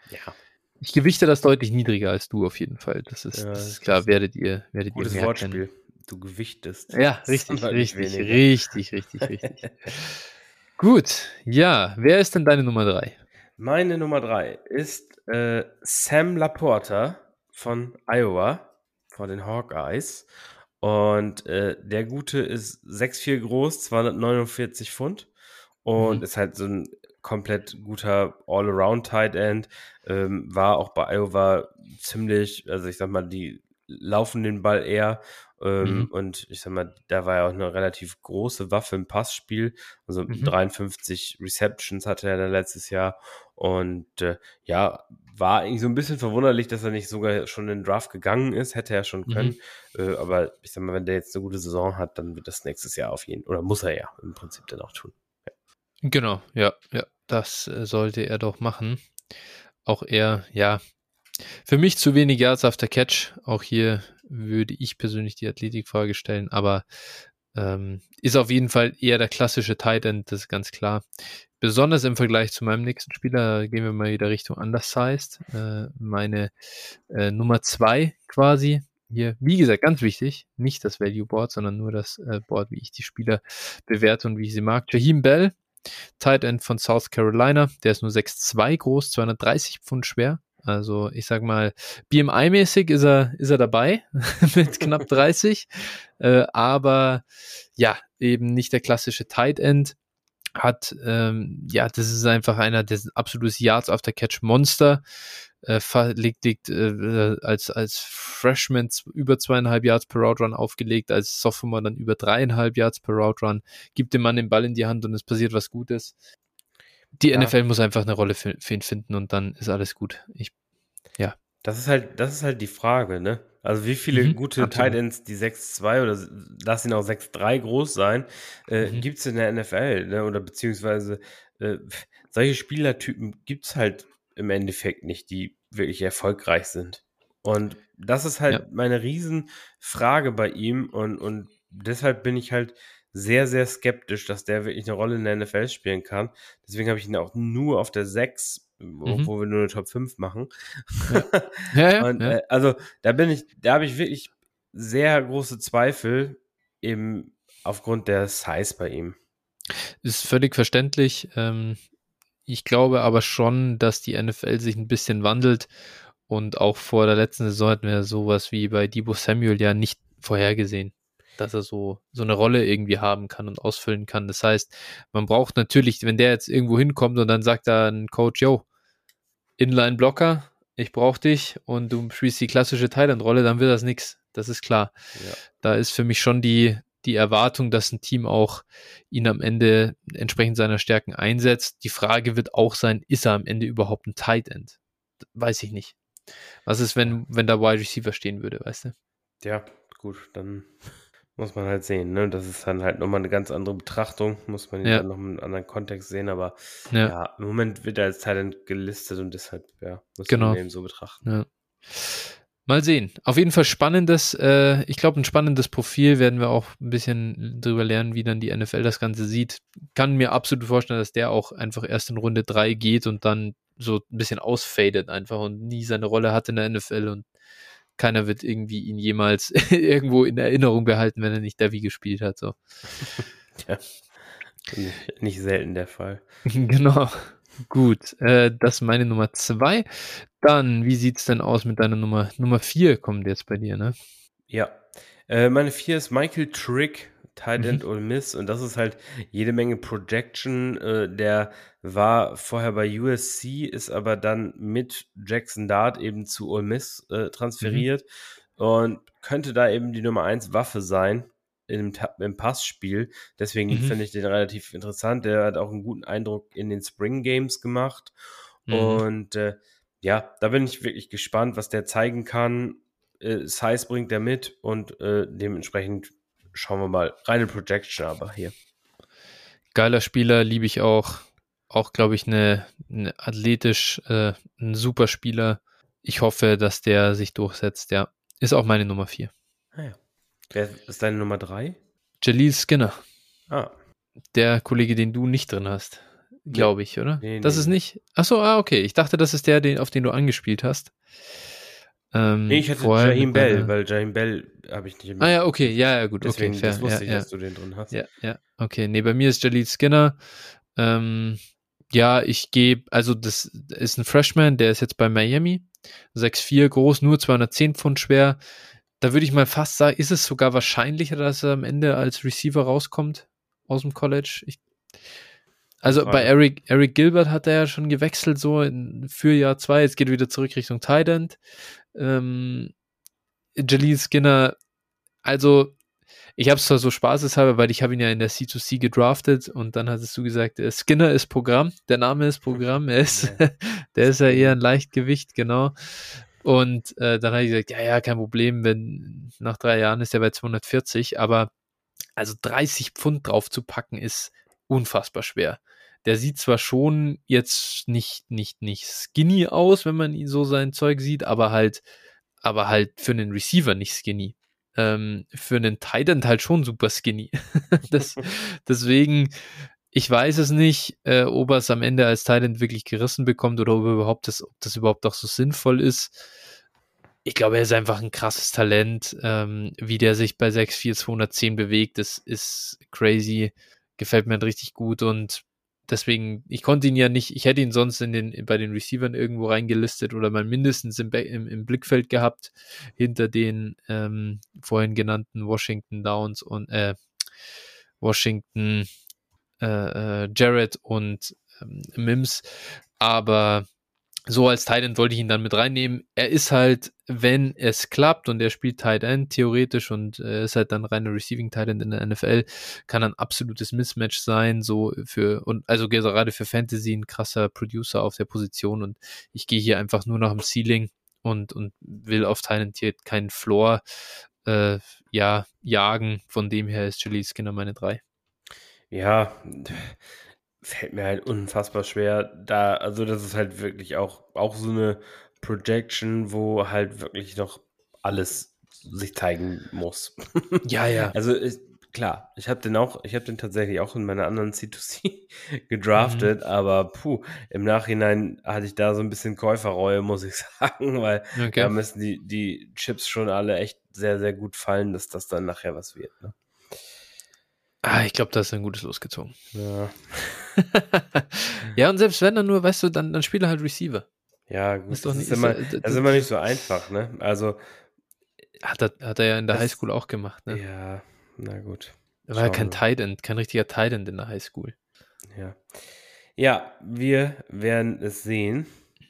Ja. Ich gewichte das deutlich niedriger als du auf jeden Fall. Das ist, ja, das ist klar, werdet ihr, werdet gutes ihr merken. Wortspiel. Du gewichtest. Ja, richtig, richtig, richtig, richtig, richtig. Gut, ja, wer ist denn deine Nummer drei? Meine Nummer drei ist äh, Sam Laporta von Iowa, von den Hawkeyes. Und äh, der Gute ist 6'4 groß, 249 Pfund und mhm. ist halt so ein komplett guter All-Around-Tight End. Ähm, war auch bei Iowa ziemlich, also ich sag mal, die laufen den Ball eher. Ähm, mhm. Und ich sag mal, da war ja auch eine relativ große Waffe im Passspiel. Also mhm. 53 Receptions hatte er dann letztes Jahr. Und äh, ja, war eigentlich so ein bisschen verwunderlich, dass er nicht sogar schon in den Draft gegangen ist. Hätte er schon können. Mhm. Äh, aber ich sag mal, wenn der jetzt eine gute Saison hat, dann wird das nächstes Jahr auf jeden oder muss er ja im Prinzip dann auch tun. Ja. Genau, ja, ja, das äh, sollte er doch machen. Auch er, ja, für mich zu wenig Yards after Catch. Auch hier würde ich persönlich die Athletikfrage stellen, aber ähm, ist auf jeden Fall eher der klassische Tight End, das ist ganz klar. Besonders im Vergleich zu meinem nächsten Spieler gehen wir mal wieder Richtung undersized. Äh, meine äh, Nummer zwei quasi. Hier, wie gesagt, ganz wichtig, nicht das Value Board, sondern nur das äh, Board, wie ich die Spieler bewerte und wie ich sie mag. Jaheim Bell, Tight End von South Carolina, der ist nur 6'2 groß, 230 Pfund schwer. Also ich sag mal, BMI-mäßig ist er, ist er dabei mit knapp 30, äh, aber ja, eben nicht der klassische Tight End. Hat, ähm, ja, das ist einfach einer, der ist ein absolutes Yards after Catch Monster, äh, liegt, liegt äh, als, als Freshman über zweieinhalb Yards per Route Run aufgelegt, als Sophomore dann über dreieinhalb Yards per Route Run, gibt dem Mann den Ball in die Hand und es passiert was Gutes. Die ja. NFL muss einfach eine Rolle für, für ihn finden und dann ist alles gut. Ich, ja. Das ist halt, das ist halt die Frage, ne? Also wie viele mhm, gute absolut. Ends, die 6'2 oder lass ihn auch 6'3 groß sein, äh, mhm. gibt es in der NFL, ne? Oder beziehungsweise äh, solche Spielertypen gibt es halt im Endeffekt nicht, die wirklich erfolgreich sind. Und das ist halt ja. meine Riesenfrage bei ihm und, und deshalb bin ich halt sehr, sehr skeptisch, dass der wirklich eine Rolle in der NFL spielen kann. Deswegen habe ich ihn auch nur auf der 6, mhm. wo wir nur eine Top 5 machen. Ja. ja, ja, Und, äh, also da bin ich, da habe ich wirklich sehr große Zweifel eben aufgrund der Size bei ihm. Ist völlig verständlich. Ähm, ich glaube aber schon, dass die NFL sich ein bisschen wandelt und auch vor der letzten Saison hatten wir sowas wie bei Debo Samuel ja nicht vorhergesehen. Dass er so, so eine Rolle irgendwie haben kann und ausfüllen kann. Das heißt, man braucht natürlich, wenn der jetzt irgendwo hinkommt und dann sagt da ein Coach, yo, Inline-Blocker, ich brauche dich und du spielst die klassische Thailand-Rolle, dann wird das nichts. Das ist klar. Ja. Da ist für mich schon die, die Erwartung, dass ein Team auch ihn am Ende entsprechend seiner Stärken einsetzt. Die Frage wird auch sein, ist er am Ende überhaupt ein Tight End? Weiß ich nicht. Was ist, wenn, wenn da Wide Receiver stehen würde, weißt du? Ja, gut, dann muss man halt sehen, ne? Das ist dann halt nochmal eine ganz andere Betrachtung, muss man ja. dann noch in einem anderen Kontext sehen, aber ja, ja im Moment wird er als Talent gelistet und deshalb, ja, muss genau. man eben so betrachten. Ja. Mal sehen. Auf jeden Fall spannendes, äh, ich glaube, ein spannendes Profil werden wir auch ein bisschen drüber lernen, wie dann die NFL das Ganze sieht. Kann mir absolut vorstellen, dass der auch einfach erst in Runde 3 geht und dann so ein bisschen ausfadet einfach und nie seine Rolle hat in der NFL und keiner wird irgendwie ihn jemals irgendwo in Erinnerung behalten, wenn er nicht Devi gespielt hat. So. ja. Nicht, nicht selten der Fall. genau. Gut, äh, das ist meine Nummer zwei. Dann, wie sieht es denn aus mit deiner Nummer? Nummer vier kommt jetzt bei dir, ne? Ja. Äh, meine vier ist Michael Trick, Tight End mhm. Ole Miss. Und das ist halt jede Menge Projection. Äh, der war vorher bei USC, ist aber dann mit Jackson Dart eben zu Ole Miss äh, transferiert mhm. und könnte da eben die Nummer eins Waffe sein im, im Passspiel. Deswegen mhm. finde ich den relativ interessant. Der hat auch einen guten Eindruck in den Spring Games gemacht. Mhm. Und äh, ja, da bin ich wirklich gespannt, was der zeigen kann. Äh, Size bringt er mit und äh, dementsprechend schauen wir mal. Reine Projection aber hier. Geiler Spieler, liebe ich auch. Auch, glaube ich, eine, eine athletisch, äh, ein super Spieler. Ich hoffe, dass der sich durchsetzt. Ja, ist auch meine Nummer 4. Ah ja. Wer ist deine Nummer 3? Jalil Skinner. Ah. Der Kollege, den du nicht drin hast, glaube ich, oder? Nee, das nee. ist nicht. Achso, ah, okay. Ich dachte, das ist der, den, auf den du angespielt hast. Ähm, nee, ich hatte Jaim Bell, weil Jaim Bell habe ich nicht im Ah ja, okay, ja, ja, gut, Deswegen, okay, fair. Das wusste ja, ich, ja. dass du den drin hast. Ja, ja, okay. Nee, bei mir ist Jalil Skinner. Ähm, ja, ich gebe, also das ist ein Freshman, der ist jetzt bei Miami. 6'4 groß, nur 210 Pfund schwer da würde ich mal fast sagen, ist es sogar wahrscheinlicher, dass er am Ende als Receiver rauskommt aus dem College. Ich, also bei Eric, Eric Gilbert hat er ja schon gewechselt, so in, für Jahr zwei. Jetzt geht er wieder zurück Richtung Tight End. Ähm, Jaleel Skinner, also ich habe es zwar so spaßeshalber, weil ich habe ihn ja in der C2C gedraftet und dann hattest du gesagt, äh, Skinner ist Programm, der Name ist Programm, er ist, der ist ja eher ein Leichtgewicht, genau. Und äh, dann habe ich gesagt, ja, ja, kein Problem, wenn nach drei Jahren ist er bei 240, aber also 30 Pfund drauf zu packen ist unfassbar schwer. Der sieht zwar schon jetzt nicht, nicht, nicht skinny aus, wenn man ihn so sein Zeug sieht, aber halt, aber halt für einen Receiver nicht skinny. Ähm, für einen Titan halt schon super skinny. das, deswegen ich weiß es nicht, äh, ob er es am Ende als Talent wirklich gerissen bekommt oder ob, überhaupt das, ob das überhaupt auch so sinnvoll ist. Ich glaube, er ist einfach ein krasses Talent. Ähm, wie der sich bei 6'4 210 bewegt, das ist crazy. Gefällt mir halt richtig gut und deswegen, ich konnte ihn ja nicht, ich hätte ihn sonst in den, bei den Receivern irgendwo reingelistet oder mal mindestens im, im, im Blickfeld gehabt, hinter den ähm, vorhin genannten Washington Downs und äh, Washington äh, äh, Jared und ähm, Mims, aber so als Tight End wollte ich ihn dann mit reinnehmen. Er ist halt, wenn es klappt und er spielt Tight End theoretisch und äh, ist halt dann reiner Receiving Tight End in der NFL, kann ein absolutes Mismatch sein, so für, und also gerade für Fantasy ein krasser Producer auf der Position und ich gehe hier einfach nur nach dem Ceiling und, und will auf Tight End hier keinen Floor, äh, ja, jagen. Von dem her ist Jaleel Skinner meine drei. Ja, fällt mir halt unfassbar schwer. Da, also das ist halt wirklich auch, auch so eine Projection, wo halt wirklich noch alles sich zeigen muss. Ja, ja. Also ist, klar, ich habe den auch, ich habe den tatsächlich auch in meiner anderen C2C gedraftet, mhm. aber puh, im Nachhinein hatte ich da so ein bisschen Käuferreue, muss ich sagen, weil okay. da müssen die, die Chips schon alle echt sehr, sehr gut fallen, dass das dann nachher was wird. Ne? Ah, ich glaube, das ist ein gutes losgezogen. Ja. ja, und selbst wenn er nur, weißt du, dann, dann spiele halt Receiver. Ja, gut, ist doch nicht, ist immer, ist, das ist immer nicht so einfach, ne? Also. Hat er, hat er ja in der das, Highschool auch gemacht, ne? Ja, na gut. Er war ja kein Tight End, kein richtiger Tight End in der Highschool. Ja. Ja, wir werden es sehen.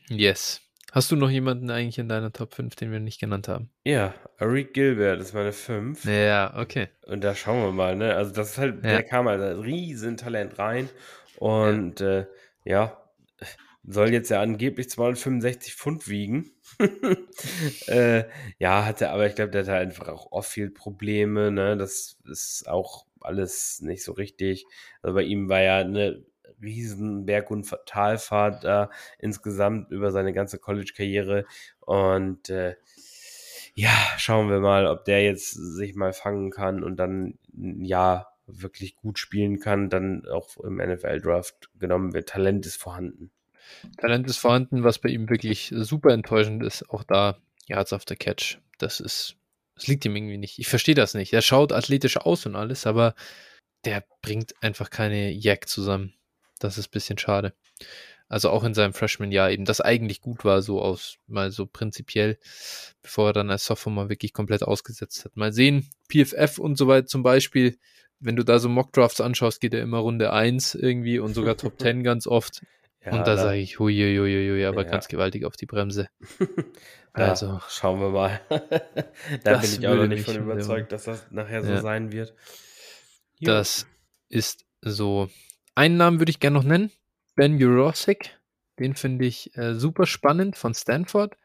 Yes. Hast du noch jemanden eigentlich in deiner Top 5, den wir nicht genannt haben? Ja, Arik Gilbert ist meine 5. Ja, okay. Und da schauen wir mal, ne? Also das ist halt, ja. der kam halt ein Riesentalent rein und ja. Äh, ja, soll jetzt ja angeblich 265 Pfund wiegen. äh, ja, hatte, aber ich glaube, der hat einfach auch Off-Field-Probleme, ne? Das ist auch alles nicht so richtig. Also bei ihm war ja eine riesen Berg- und Talfahrt da insgesamt über seine ganze College-Karriere. Und äh, ja, schauen wir mal, ob der jetzt sich mal fangen kann und dann ja wirklich gut spielen kann, dann auch im NFL-Draft genommen wird. Talent ist vorhanden. Talent ist vorhanden, was bei ihm wirklich super enttäuschend ist. Auch da Yards auf der Catch. Das ist, das liegt ihm irgendwie nicht. Ich verstehe das nicht. Er schaut athletisch aus und alles, aber der bringt einfach keine Jack zusammen. Das ist ein bisschen schade. Also auch in seinem Freshman-Jahr eben, das eigentlich gut war, so aus, mal so prinzipiell, bevor er dann als Sophomore wirklich komplett ausgesetzt hat. Mal sehen, PFF und so weiter zum Beispiel, wenn du da so Mock-Drafts anschaust, geht er immer Runde 1 irgendwie und sogar Top 10 ganz oft. Ja, und da sage ich, huiuiuiui, aber ja. ganz gewaltig auf die Bremse. also. Ja, schauen wir mal. da bin ich auch noch nicht von überzeugt, dass das nachher so sein wird. Jo. Das ist so. Einen Namen würde ich gerne noch nennen. Ben Jurosik. Den finde ich äh, super spannend von Stanford.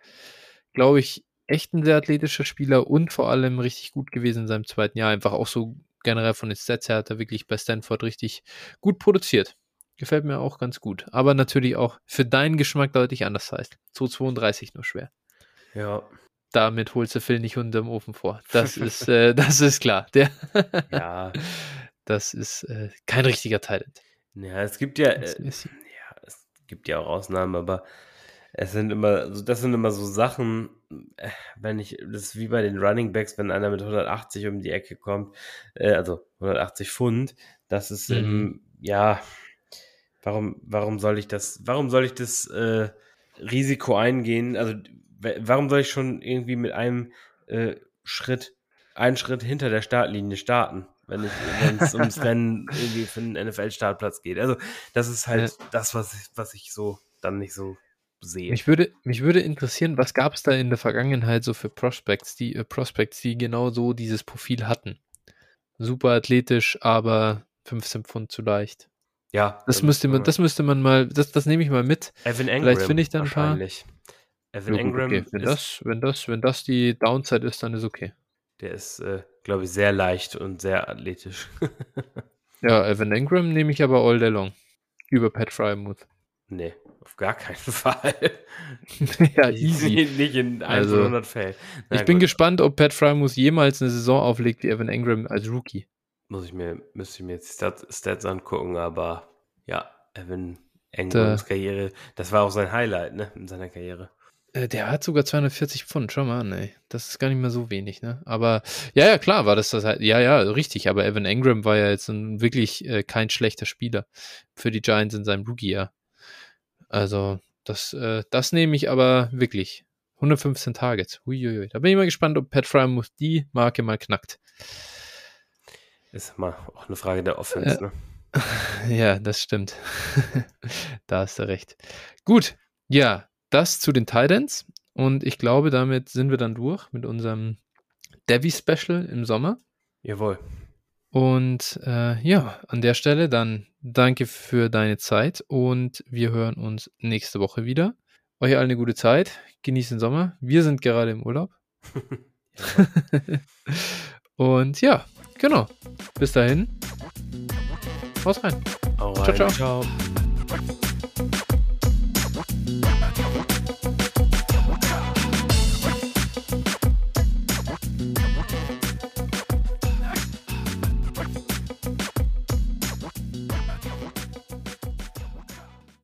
Glaube ich, echt ein sehr athletischer Spieler und vor allem richtig gut gewesen in seinem zweiten Jahr. Einfach auch so generell von den Stats her hat er wirklich bei Stanford richtig gut produziert. Gefällt mir auch ganz gut. Aber natürlich auch für deinen Geschmack deutlich anders heißt. 232 nur schwer. Ja. Damit holst du Phil nicht unterm Ofen vor. Das ist, äh, das ist klar. Der ja. Das ist äh, kein richtiger Talent. Ja, es gibt ja, äh, ja, es gibt ja auch Ausnahmen, aber es sind immer, das sind immer so Sachen, äh, wenn ich, das ist wie bei den Running Backs, wenn einer mit 180 um die Ecke kommt, äh, also 180 Pfund, das ist, mhm. ähm, ja, Warum, warum soll ich das, warum soll ich das äh, Risiko eingehen? Also, warum soll ich schon irgendwie mit einem äh, Schritt, einen Schritt hinter der Startlinie starten, wenn es ums Rennen irgendwie für einen NFL-Startplatz geht? Also, das ist halt ja. das, was ich, was ich so dann nicht so sehe. Mich würde, mich würde interessieren, was gab es da in der Vergangenheit so für Prospects, die äh, Prospects, die genau so dieses Profil hatten. Super athletisch, aber 15 Pfund zu leicht. Ja. Das müsste man, das müsste man mal, das, das nehme ich mal mit. Evan Engram. Vielleicht finde ich dann ein paar. Evan Engram. Okay. Wenn, das, wenn, das, wenn das die Downside ist, dann ist okay. Der ist, äh, glaube ich, sehr leicht und sehr athletisch. ja, Evan Engram nehme ich aber all day long. Über Pat Frymouth. Nee, auf gar keinen Fall. ja, easy. Nicht in 100 also, Fällen. Na, ich gut. bin gespannt, ob Pat Frymouth jemals eine Saison auflegt wie Evan Engram als Rookie. Muss ich mir, müsste ich mir jetzt die Stats, angucken, aber ja, Evan Engrams Karriere, das war auch sein Highlight, ne, in seiner Karriere. Äh, der hat sogar 240 Pfund, schau mal an, ey. Das ist gar nicht mehr so wenig, ne? Aber, ja, ja, klar, war das das halt, ja, ja, richtig, aber Evan Engram war ja jetzt ein, wirklich äh, kein schlechter Spieler für die Giants in seinem Rookie-Jahr. Also, das, äh, das nehme ich aber wirklich. 115 Targets. Uiuiui. Da bin ich mal gespannt, ob Pat Frymouth die Marke mal knackt. Ist mal auch eine Frage der Offense, ne? Ja, das stimmt. da hast du recht. Gut, ja, das zu den Titans. Und ich glaube, damit sind wir dann durch mit unserem Devi-Special im Sommer. Jawohl. Und äh, ja, an der Stelle dann danke für deine Zeit und wir hören uns nächste Woche wieder. Euch allen eine gute Zeit, genießt den Sommer. Wir sind gerade im Urlaub. und ja, Genau. Bis dahin. Haus rein. Ciao, ciao. ciao.